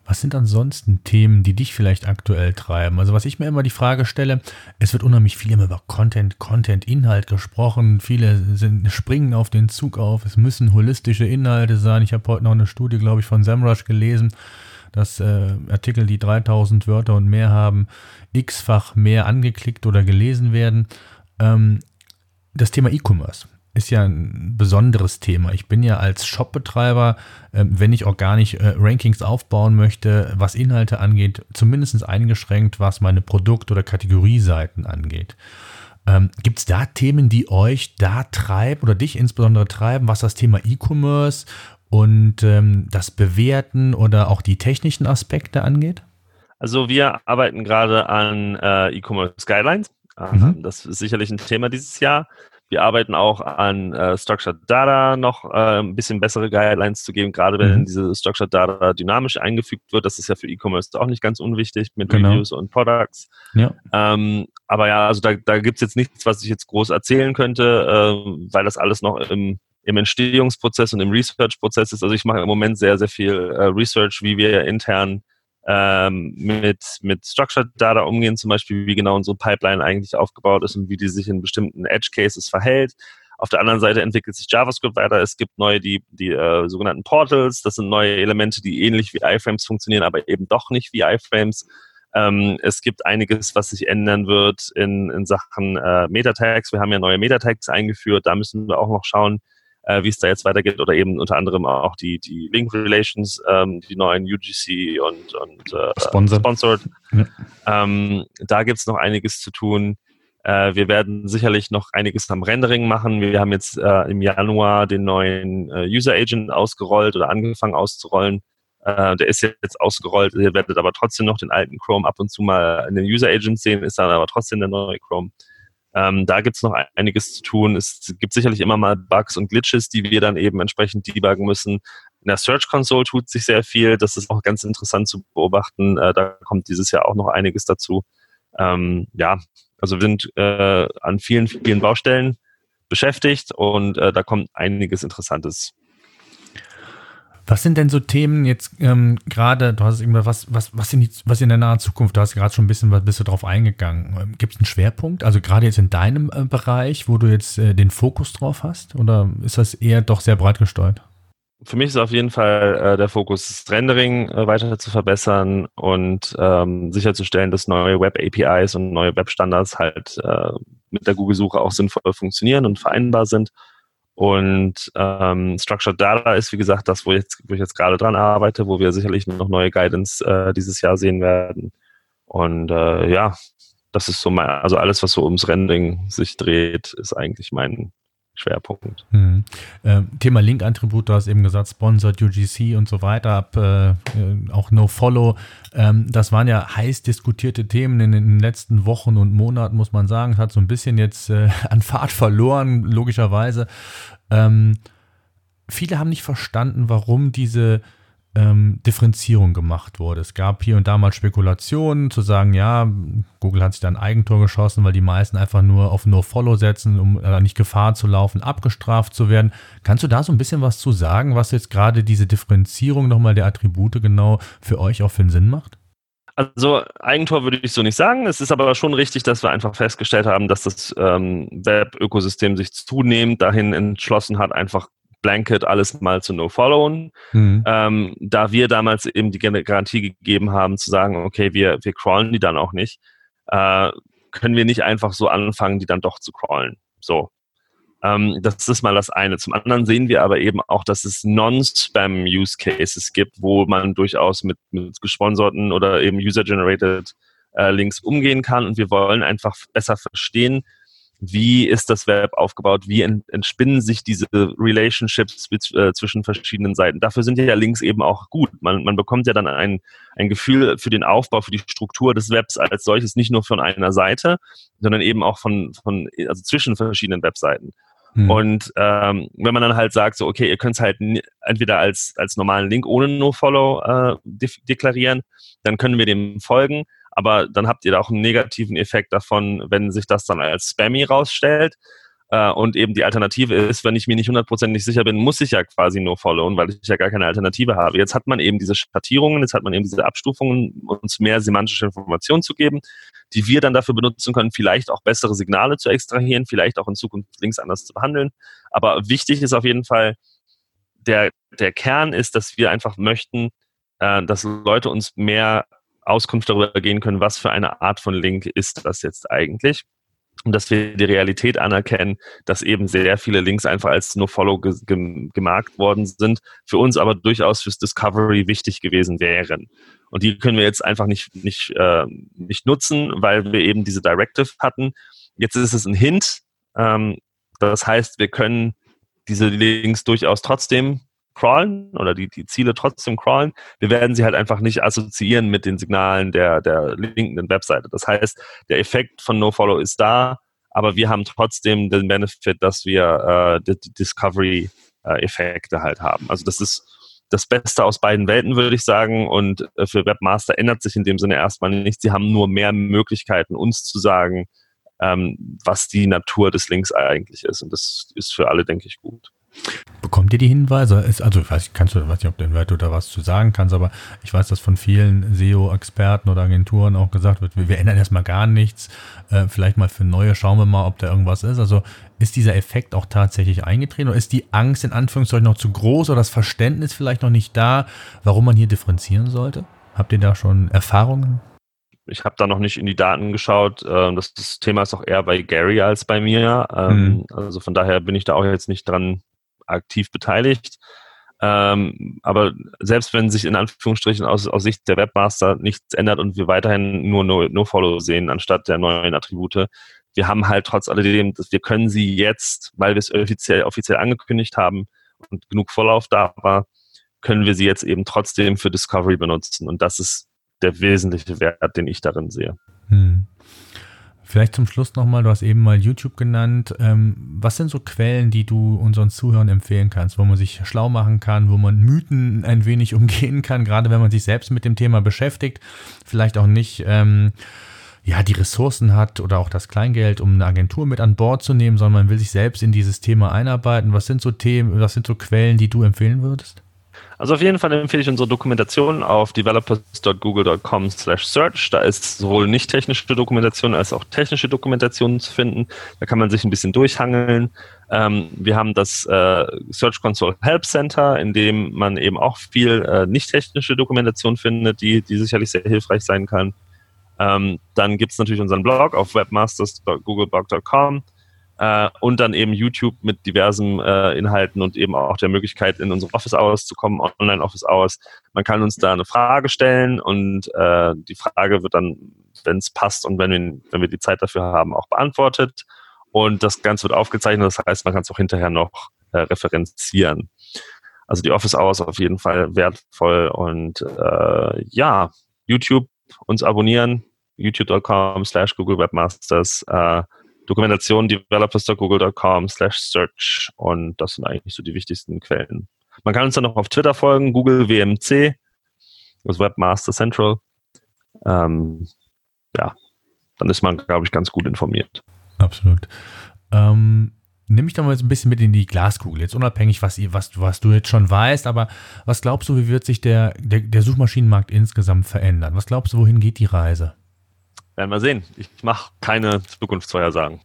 Was sind ansonsten Themen, die dich vielleicht aktuell treiben? Also was ich mir immer die Frage stelle, es wird unheimlich viel immer über Content, Content, Inhalt gesprochen. Viele sind, springen auf den Zug auf. Es müssen holistische Inhalte sein. Ich habe heute noch eine Studie, glaube ich, von SEMrush gelesen, dass äh, Artikel, die 3000 Wörter und mehr haben, x-fach mehr angeklickt oder gelesen werden. Ähm, das Thema E-Commerce ist ja ein besonderes Thema. Ich bin ja als Shopbetreiber, äh, wenn ich auch gar nicht äh, Rankings aufbauen möchte, was Inhalte angeht, zumindest eingeschränkt, was meine Produkt- oder Kategorieseiten angeht. Ähm, Gibt es da Themen, die euch da treiben oder dich insbesondere treiben, was das Thema E-Commerce und ähm, das Bewerten oder auch die technischen Aspekte angeht? Also wir arbeiten gerade an äh, E-Commerce Guidelines. Mhm. Das ist sicherlich ein Thema dieses Jahr. Wir arbeiten auch an äh, Structured Data noch äh, ein bisschen bessere Guidelines zu geben, gerade wenn mhm. diese Structured Data dynamisch eingefügt wird. Das ist ja für E-Commerce auch nicht ganz unwichtig mit genau. Reviews und Products. Ja. Ähm, aber ja, also da, da gibt es jetzt nichts, was ich jetzt groß erzählen könnte, äh, weil das alles noch im, im Entstehungsprozess und im Research-Prozess ist. Also ich mache im Moment sehr, sehr viel äh, Research, wie wir intern ähm, mit, mit Structured Data umgehen, zum Beispiel, wie genau unsere Pipeline eigentlich aufgebaut ist und wie die sich in bestimmten Edge Cases verhält. Auf der anderen Seite entwickelt sich JavaScript weiter. Es gibt neue, die, die äh, sogenannten Portals. Das sind neue Elemente, die ähnlich wie iFrames funktionieren, aber eben doch nicht wie iFrames. Ähm, es gibt einiges, was sich ändern wird in, in Sachen äh, Metatags. Wir haben ja neue Metatags eingeführt. Da müssen wir auch noch schauen, äh, wie es da jetzt weitergeht oder eben unter anderem auch die, die Link Relations, ähm, die neuen UGC und, und äh, Sponsored. Sponsored. Ja. Ähm, da gibt es noch einiges zu tun. Äh, wir werden sicherlich noch einiges am Rendering machen. Wir haben jetzt äh, im Januar den neuen äh, User Agent ausgerollt oder angefangen auszurollen. Äh, der ist jetzt ausgerollt. Ihr werdet aber trotzdem noch den alten Chrome ab und zu mal in den User Agent sehen, ist dann aber trotzdem der neue Chrome. Ähm, da gibt es noch einiges zu tun. Es gibt sicherlich immer mal Bugs und Glitches, die wir dann eben entsprechend debuggen müssen. In der Search Console tut sich sehr viel. Das ist auch ganz interessant zu beobachten. Äh, da kommt dieses Jahr auch noch einiges dazu. Ähm, ja, also wir sind äh, an vielen, vielen Baustellen beschäftigt und äh, da kommt einiges Interessantes was sind denn so Themen jetzt ähm, gerade, du hast irgendwas, was, was, was, in die, was in der nahen Zukunft, du hast gerade schon ein bisschen, was bist du drauf eingegangen. Ähm, Gibt es einen Schwerpunkt, also gerade jetzt in deinem äh, Bereich, wo du jetzt äh, den Fokus drauf hast? Oder ist das eher doch sehr breit gesteuert? Für mich ist auf jeden Fall äh, der Fokus, das Rendering äh, weiter zu verbessern und ähm, sicherzustellen, dass neue Web-APIs und neue Web-Standards halt äh, mit der Google-Suche auch sinnvoll funktionieren und vereinbar sind. Und ähm, Structured Data ist, wie gesagt, das, wo, jetzt, wo ich jetzt gerade dran arbeite, wo wir sicherlich noch neue Guidance äh, dieses Jahr sehen werden. Und äh, ja, das ist so mein, also alles, was so ums Rendering sich dreht, ist eigentlich mein Schwerpunkt. Mhm. Äh, Thema Link-Attribut, du hast eben gesagt, Sponsored, UGC und so weiter, ab, äh, äh, auch No-Follow. Ähm, das waren ja heiß diskutierte Themen in den letzten Wochen und Monaten, muss man sagen. Hat so ein bisschen jetzt äh, an Fahrt verloren, logischerweise. Ähm, viele haben nicht verstanden, warum diese ähm, Differenzierung gemacht wurde. Es gab hier und da mal Spekulationen zu sagen, ja, Google hat sich da ein Eigentor geschossen, weil die meisten einfach nur auf No-Follow setzen, um äh, nicht Gefahr zu laufen, abgestraft zu werden. Kannst du da so ein bisschen was zu sagen, was jetzt gerade diese Differenzierung nochmal der Attribute genau für euch auch für einen Sinn macht? Also Eigentor würde ich so nicht sagen. Es ist aber schon richtig, dass wir einfach festgestellt haben, dass das ähm, Web-Ökosystem sich zunehmend dahin entschlossen hat, einfach Blanket alles mal zu No-Followen. Mhm. Ähm, da wir damals eben die Garantie gegeben haben, zu sagen, okay, wir, wir crawlen die dann auch nicht, äh, können wir nicht einfach so anfangen, die dann doch zu crawlen. So. Ähm, das ist mal das eine. Zum anderen sehen wir aber eben auch, dass es Non-Spam-Use-Cases gibt, wo man durchaus mit, mit gesponserten oder eben User-Generated äh, Links umgehen kann. Und wir wollen einfach besser verstehen, wie ist das Web aufgebaut, wie entspinnen sich diese Relationships äh, zwischen verschiedenen Seiten. Dafür sind ja Links eben auch gut. Man, man bekommt ja dann ein, ein Gefühl für den Aufbau, für die Struktur des Webs als solches, nicht nur von einer Seite, sondern eben auch von, von also zwischen verschiedenen Webseiten. Mhm. Und ähm, wenn man dann halt sagt, so, okay, ihr könnt es halt entweder als, als normalen Link ohne No-Follow äh, de deklarieren, dann können wir dem folgen aber dann habt ihr da auch einen negativen Effekt davon, wenn sich das dann als Spammy rausstellt. Äh, und eben die Alternative ist, wenn ich mir nicht hundertprozentig sicher bin, muss ich ja quasi nur followen, weil ich ja gar keine Alternative habe. Jetzt hat man eben diese Schattierungen, jetzt hat man eben diese Abstufungen, uns mehr semantische Informationen zu geben, die wir dann dafür benutzen können, vielleicht auch bessere Signale zu extrahieren, vielleicht auch in Zukunft Links anders zu behandeln. Aber wichtig ist auf jeden Fall, der, der Kern ist, dass wir einfach möchten, äh, dass Leute uns mehr Auskunft darüber gehen können, was für eine Art von Link ist das jetzt eigentlich. Und dass wir die Realität anerkennen, dass eben sehr viele Links einfach als No-Follow ge ge gemarkt worden sind, für uns aber durchaus fürs Discovery wichtig gewesen wären. Und die können wir jetzt einfach nicht, nicht, äh, nicht nutzen, weil wir eben diese Directive hatten. Jetzt ist es ein Hint. Ähm, das heißt, wir können diese Links durchaus trotzdem crawlen oder die, die Ziele trotzdem crawlen. Wir werden sie halt einfach nicht assoziieren mit den Signalen der, der linkenden Webseite. Das heißt, der Effekt von NoFollow ist da, aber wir haben trotzdem den Benefit, dass wir äh, Discovery-Effekte halt haben. Also das ist das Beste aus beiden Welten, würde ich sagen. Und äh, für Webmaster ändert sich in dem Sinne erstmal nichts. Sie haben nur mehr Möglichkeiten, uns zu sagen, ähm, was die Natur des Links eigentlich ist. Und das ist für alle, denke ich, gut. Bekommt ihr die Hinweise? also ich weiß, kannst du, weiß nicht, ob du da was zu sagen kannst, aber ich weiß, dass von vielen SEO-Experten oder Agenturen auch gesagt wird, wir, wir ändern erstmal gar nichts. Äh, vielleicht mal für neue, schauen wir mal, ob da irgendwas ist. Also ist dieser Effekt auch tatsächlich eingetreten oder ist die Angst in Anführungszeichen noch zu groß oder das Verständnis vielleicht noch nicht da, warum man hier differenzieren sollte? Habt ihr da schon Erfahrungen? ich habe da noch nicht in die Daten geschaut. Ähm, das, Thema ist auch eher bei Gary als bei mir. Mhm. Also von daher bin ich da auch jetzt nicht dran aktiv beteiligt. Ähm, aber selbst wenn sich in Anführungsstrichen aus, aus Sicht der Webmaster nichts ändert und wir weiterhin nur No-Follow no sehen anstatt der neuen Attribute, wir haben halt trotz alledem, dass wir können sie jetzt, weil wir es offiziell, offiziell angekündigt haben und genug Vorlauf da war, können wir sie jetzt eben trotzdem für Discovery benutzen. Und das ist der wesentliche Wert, den ich darin sehe. Hm. Vielleicht zum Schluss nochmal, du hast eben mal YouTube genannt. Ähm, was sind so Quellen, die du unseren Zuhörern empfehlen kannst, wo man sich schlau machen kann, wo man Mythen ein wenig umgehen kann, gerade wenn man sich selbst mit dem Thema beschäftigt, vielleicht auch nicht ähm, ja, die Ressourcen hat oder auch das Kleingeld, um eine Agentur mit an Bord zu nehmen, sondern man will sich selbst in dieses Thema einarbeiten. Was sind so Themen, was sind so Quellen, die du empfehlen würdest? Also auf jeden Fall empfehle ich unsere Dokumentation auf developers.google.com search. Da ist sowohl nicht technische Dokumentation als auch technische Dokumentation zu finden. Da kann man sich ein bisschen durchhangeln. Ähm, wir haben das äh, Search Console Help Center, in dem man eben auch viel äh, nicht technische Dokumentation findet, die, die sicherlich sehr hilfreich sein kann. Ähm, dann gibt es natürlich unseren Blog auf webmasters.googleblock.com äh, und dann eben YouTube mit diversen äh, Inhalten und eben auch der Möglichkeit, in unsere Office Hours zu kommen, Online Office Hours. Man kann uns da eine Frage stellen und äh, die Frage wird dann, wenn es passt und wenn wir, wenn wir die Zeit dafür haben, auch beantwortet. Und das Ganze wird aufgezeichnet, das heißt, man kann es auch hinterher noch äh, referenzieren. Also die Office Hours auf jeden Fall wertvoll und äh, ja, YouTube uns abonnieren, youtube.com slash Google Webmasters. Äh, Dokumentation developers.google.com slash search und das sind eigentlich so die wichtigsten Quellen. Man kann uns dann noch auf Twitter folgen, Google WMC, das Webmaster Central. Ähm, ja, dann ist man, glaube ich, ganz gut informiert. Absolut. Ähm, nimm mich doch mal jetzt ein bisschen mit in die Glaskugel. Jetzt unabhängig, was, was, was du jetzt schon weißt, aber was glaubst du, wie wird sich der, der, der Suchmaschinenmarkt insgesamt verändern? Was glaubst du, wohin geht die Reise? Werden wir sehen. Ich mache keine Zukunftsvorhersagen.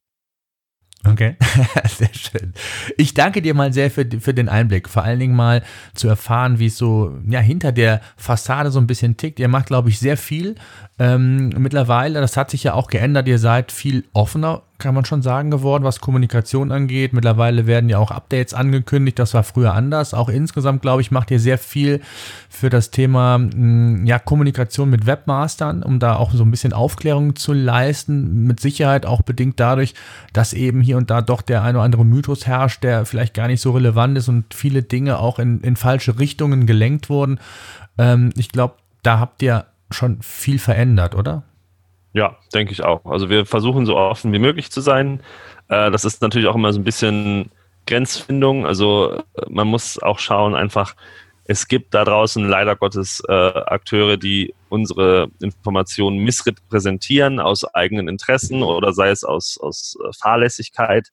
Okay, sehr schön. Ich danke dir mal sehr für, für den Einblick. Vor allen Dingen mal zu erfahren, wie es so ja, hinter der Fassade so ein bisschen tickt. Ihr macht, glaube ich, sehr viel ähm, mittlerweile. Das hat sich ja auch geändert. Ihr seid viel offener kann man schon sagen, geworden, was Kommunikation angeht. Mittlerweile werden ja auch Updates angekündigt. Das war früher anders. Auch insgesamt, glaube ich, macht ihr sehr viel für das Thema hm, ja, Kommunikation mit Webmastern, um da auch so ein bisschen Aufklärung zu leisten. Mit Sicherheit auch bedingt dadurch, dass eben hier und da doch der ein oder andere Mythos herrscht, der vielleicht gar nicht so relevant ist und viele Dinge auch in, in falsche Richtungen gelenkt wurden. Ähm, ich glaube, da habt ihr schon viel verändert, oder? Ja, denke ich auch. Also wir versuchen so offen wie möglich zu sein. Äh, das ist natürlich auch immer so ein bisschen Grenzfindung. Also äh, man muss auch schauen, einfach, es gibt da draußen leider Gottes äh, Akteure, die unsere Informationen missrepräsentieren aus eigenen Interessen oder sei es aus, aus Fahrlässigkeit.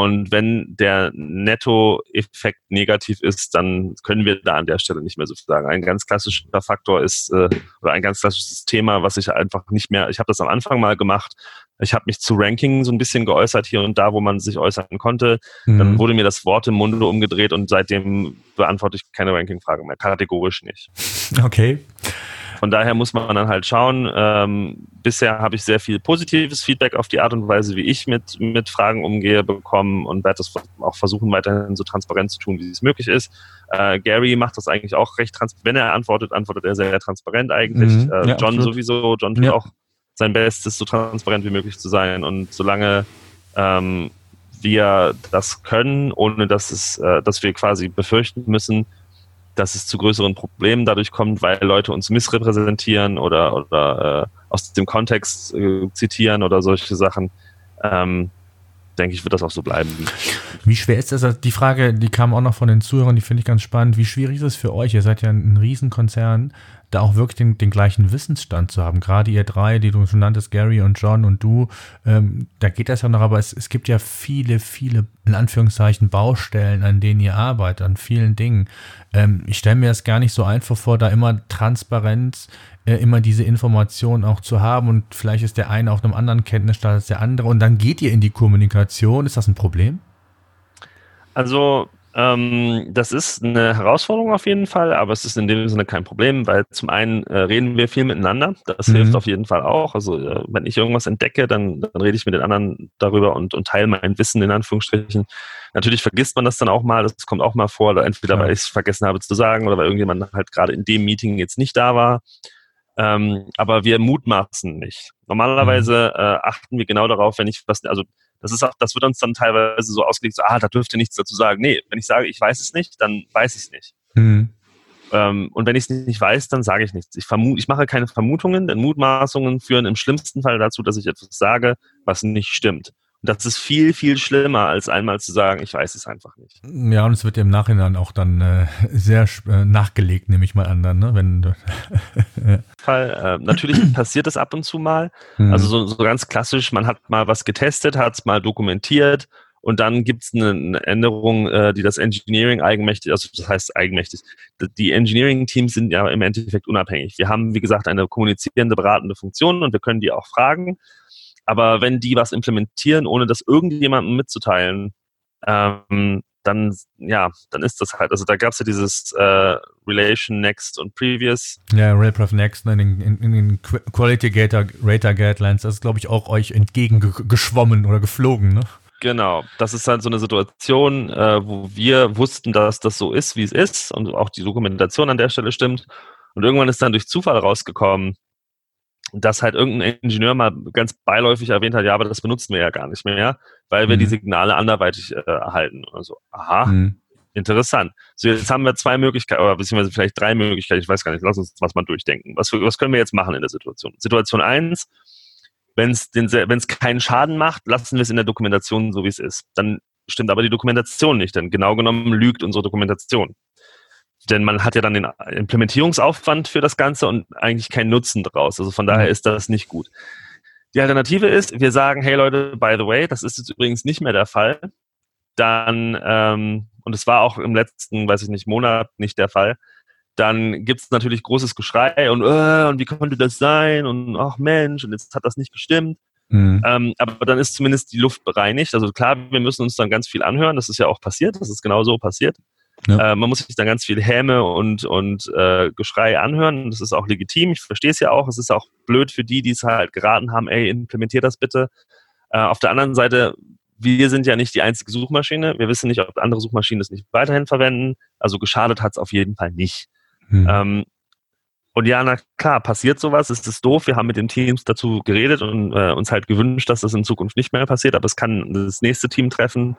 Und wenn der Nettoeffekt negativ ist, dann können wir da an der Stelle nicht mehr so viel sagen. Ein ganz klassischer Faktor ist, äh, oder ein ganz klassisches Thema, was ich einfach nicht mehr, ich habe das am Anfang mal gemacht, ich habe mich zu Ranking so ein bisschen geäußert hier und da, wo man sich äußern konnte. Mhm. Dann wurde mir das Wort im Munde umgedreht und seitdem beantworte ich keine Ranking-Frage mehr, kategorisch nicht. Okay. Von daher muss man dann halt schauen. Ähm, bisher habe ich sehr viel positives Feedback auf die Art und Weise, wie ich mit, mit Fragen umgehe, bekommen und werde das auch versuchen, weiterhin so transparent zu tun, wie es möglich ist. Äh, Gary macht das eigentlich auch recht transparent. Wenn er antwortet, antwortet er sehr transparent eigentlich. Mhm, äh, ja, John absolut. sowieso. John tut ja. auch sein Bestes, so transparent wie möglich zu sein. Und solange ähm, wir das können, ohne dass es, äh, dass wir quasi befürchten müssen, dass es zu größeren Problemen dadurch kommt, weil Leute uns missrepräsentieren oder, oder äh, aus dem Kontext äh, zitieren oder solche Sachen. Ähm, denke ich, wird das auch so bleiben. Wie schwer ist das? Also die Frage, die kam auch noch von den Zuhörern, die finde ich ganz spannend. Wie schwierig ist es für euch? Ihr seid ja ein Riesenkonzern, da auch wirklich den, den gleichen Wissensstand zu haben. Gerade ihr drei, die du schon nanntest, Gary und John und du, ähm, da geht das ja noch, aber es, es gibt ja viele, viele, in Anführungszeichen, Baustellen, an denen ihr arbeitet, an vielen Dingen. Ähm, ich stelle mir das gar nicht so einfach vor, da immer Transparenz, äh, immer diese Informationen auch zu haben und vielleicht ist der eine auf einem anderen Kenntnisstand als der andere und dann geht ihr in die Kommunikation. Ist das ein Problem? Also ähm, das ist eine Herausforderung auf jeden Fall, aber es ist in dem Sinne kein Problem, weil zum einen äh, reden wir viel miteinander. Das mhm. hilft auf jeden Fall auch. Also äh, wenn ich irgendwas entdecke, dann, dann rede ich mit den anderen darüber und, und teile mein Wissen in Anführungsstrichen. Natürlich vergisst man das dann auch mal, das kommt auch mal vor, oder entweder ja. weil ich es vergessen habe zu sagen oder weil irgendjemand halt gerade in dem Meeting jetzt nicht da war. Ähm, aber wir mutmaßen nicht. Normalerweise mhm. äh, achten wir genau darauf, wenn ich was, also das ist auch, das wird uns dann teilweise so ausgelegt, so, ah, da dürfte nichts dazu sagen. Nee, wenn ich sage, ich weiß es nicht, dann weiß ich es nicht. Mhm. Ähm, und wenn ich es nicht weiß, dann sage ich nichts. Ich, vermute, ich mache keine Vermutungen, denn Mutmaßungen führen im schlimmsten Fall dazu, dass ich etwas sage, was nicht stimmt. Und das ist viel, viel schlimmer, als einmal zu sagen, ich weiß es einfach nicht. Ja, und es wird ja im Nachhinein auch dann äh, sehr äh, nachgelegt, nehme ich mal an, dann, ne? Wenn. Fall, äh, natürlich passiert es ab und zu mal. Mhm. Also so, so ganz klassisch, man hat mal was getestet, hat es mal dokumentiert und dann gibt es eine, eine, Änderung, äh, die das Engineering eigenmächtig, also das heißt eigenmächtig. Die Engineering-Teams sind ja im Endeffekt unabhängig. Wir haben, wie gesagt, eine kommunizierende, beratende Funktion und wir können die auch fragen. Aber wenn die was implementieren, ohne das irgendjemandem mitzuteilen, ähm, dann, ja, dann ist das halt. Also da gab es ja dieses äh, Relation Next und Previous. Ja, RailPref Next ne, in, in, in den Quality Gator, Rater Guidelines, das ist, glaube ich, auch euch entgegengeschwommen oder geflogen, ne? Genau, das ist halt so eine Situation, äh, wo wir wussten, dass das so ist, wie es ist und auch die Dokumentation an der Stelle stimmt. Und irgendwann ist dann durch Zufall rausgekommen, dass halt irgendein Ingenieur mal ganz beiläufig erwähnt hat, ja, aber das benutzen wir ja gar nicht mehr, weil wir mhm. die Signale anderweitig äh, erhalten. Also, aha, mhm. interessant. So, jetzt haben wir zwei Möglichkeiten, oder beziehungsweise vielleicht drei Möglichkeiten, ich weiß gar nicht, lass uns was mal durchdenken. Was, was können wir jetzt machen in der Situation? Situation eins, wenn es keinen Schaden macht, lassen wir es in der Dokumentation so, wie es ist. Dann stimmt aber die Dokumentation nicht, denn genau genommen lügt unsere Dokumentation. Denn man hat ja dann den Implementierungsaufwand für das Ganze und eigentlich keinen Nutzen draus. Also von daher mhm. ist das nicht gut. Die Alternative ist, wir sagen, hey Leute, by the way, das ist jetzt übrigens nicht mehr der Fall. Dann, ähm, und es war auch im letzten, weiß ich nicht, Monat nicht der Fall, dann gibt es natürlich großes Geschrei und, äh, und wie konnte das sein und ach Mensch, und jetzt hat das nicht gestimmt. Mhm. Ähm, aber dann ist zumindest die Luft bereinigt. Also klar, wir müssen uns dann ganz viel anhören. Das ist ja auch passiert. Das ist genau so passiert. Ja. Äh, man muss sich dann ganz viel Häme und, und äh, Geschrei anhören. Das ist auch legitim. Ich verstehe es ja auch. Es ist auch blöd für die, die es halt geraten haben, ey, implementiert das bitte. Äh, auf der anderen Seite, wir sind ja nicht die einzige Suchmaschine. Wir wissen nicht, ob andere Suchmaschinen das nicht weiterhin verwenden. Also geschadet hat es auf jeden Fall nicht. Hm. Ähm, und ja, na klar, passiert sowas, es ist doof. Wir haben mit den Teams dazu geredet und äh, uns halt gewünscht, dass das in Zukunft nicht mehr passiert, aber es kann das nächste Team treffen.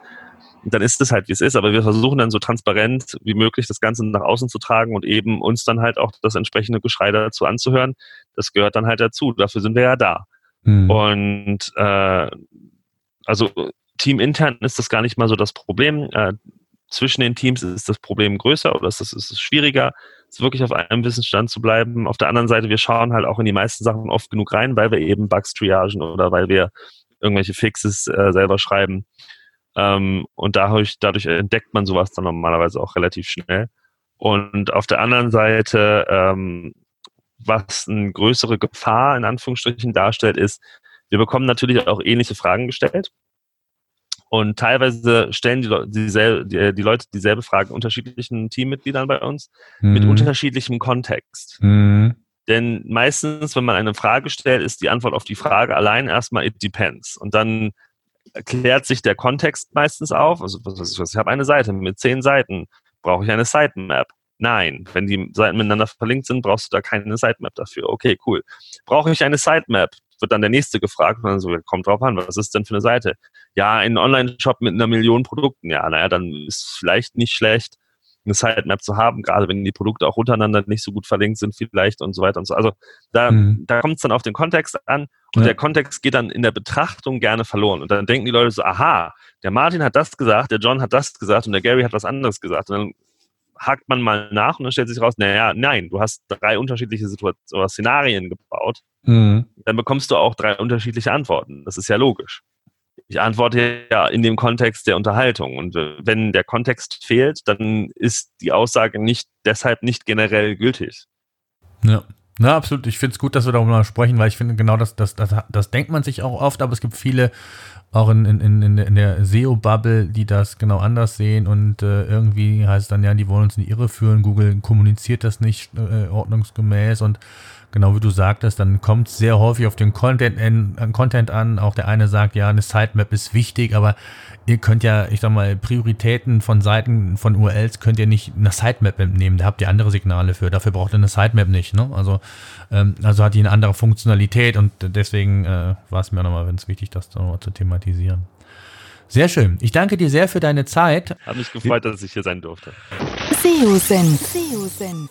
Dann ist es halt, wie es ist. Aber wir versuchen dann so transparent wie möglich das Ganze nach außen zu tragen und eben uns dann halt auch das entsprechende Geschrei dazu anzuhören. Das gehört dann halt dazu. Dafür sind wir ja da. Mhm. Und äh, also teamintern ist das gar nicht mal so das Problem. Äh, zwischen den Teams ist das Problem größer oder ist es ist schwieriger, ist wirklich auf einem Wissensstand zu bleiben. Auf der anderen Seite, wir schauen halt auch in die meisten Sachen oft genug rein, weil wir eben Bugs triagen oder weil wir irgendwelche Fixes äh, selber schreiben. Ähm, und dadurch, dadurch entdeckt man sowas dann normalerweise auch relativ schnell. Und auf der anderen Seite, ähm, was eine größere Gefahr in Anführungsstrichen darstellt, ist, wir bekommen natürlich auch ähnliche Fragen gestellt. Und teilweise stellen die, Le dieselbe, die, die, Leute dieselbe Frage unterschiedlichen Teammitgliedern bei uns mhm. mit unterschiedlichem Kontext. Mhm. Denn meistens, wenn man eine Frage stellt, ist die Antwort auf die Frage allein erstmal it depends. Und dann klärt sich der Kontext meistens auf. Also was, was, ich habe eine Seite mit zehn Seiten. Brauche ich eine Sitemap? Nein. Wenn die Seiten miteinander verlinkt sind, brauchst du da keine Sitemap dafür. Okay, cool. Brauche ich eine Sitemap? wird dann der nächste gefragt und dann so, kommt drauf an, was ist denn für eine Seite? Ja, ein Online-Shop mit einer Million Produkten. Ja, naja, dann ist es vielleicht nicht schlecht, eine Sitemap zu haben, gerade wenn die Produkte auch untereinander nicht so gut verlinkt sind vielleicht und so weiter und so. Also da, mhm. da kommt es dann auf den Kontext an und ja. der Kontext geht dann in der Betrachtung gerne verloren. Und dann denken die Leute so, aha, der Martin hat das gesagt, der John hat das gesagt und der Gary hat was anderes gesagt. Und dann hakt man mal nach und dann stellt sich raus, naja, nein, du hast drei unterschiedliche Situationen oder Szenarien gebaut. Mhm. Dann bekommst du auch drei unterschiedliche Antworten. Das ist ja logisch. Ich antworte ja in dem Kontext der Unterhaltung. Und äh, wenn der Kontext fehlt, dann ist die Aussage nicht deshalb nicht generell gültig. Ja. Na, absolut. Ich finde es gut, dass wir darüber sprechen, weil ich finde, genau das, das, das, das denkt man sich auch oft, aber es gibt viele auch in, in, in, in der SEO-Bubble, die das genau anders sehen und äh, irgendwie heißt es dann, ja, die wollen uns in die Irre führen, Google kommuniziert das nicht äh, ordnungsgemäß und genau wie du sagtest, dann kommt es sehr häufig auf den Content, in, äh, Content an. Auch der eine sagt, ja, eine Sitemap ist wichtig, aber ihr könnt ja, ich sag mal, Prioritäten von Seiten, von URLs könnt ihr nicht eine Sitemap nehmen. Da habt ihr andere Signale für. Dafür braucht ihr eine Sitemap nicht. Ne? Also, ähm, also hat die eine andere Funktionalität und deswegen äh, war es mir nochmal ganz wichtig, das nochmal zu thematisieren. Sehr schön. Ich danke dir sehr für deine Zeit. Hat mich gefreut, dass ich hier sein durfte. SEO-Senf. SEO-Senf.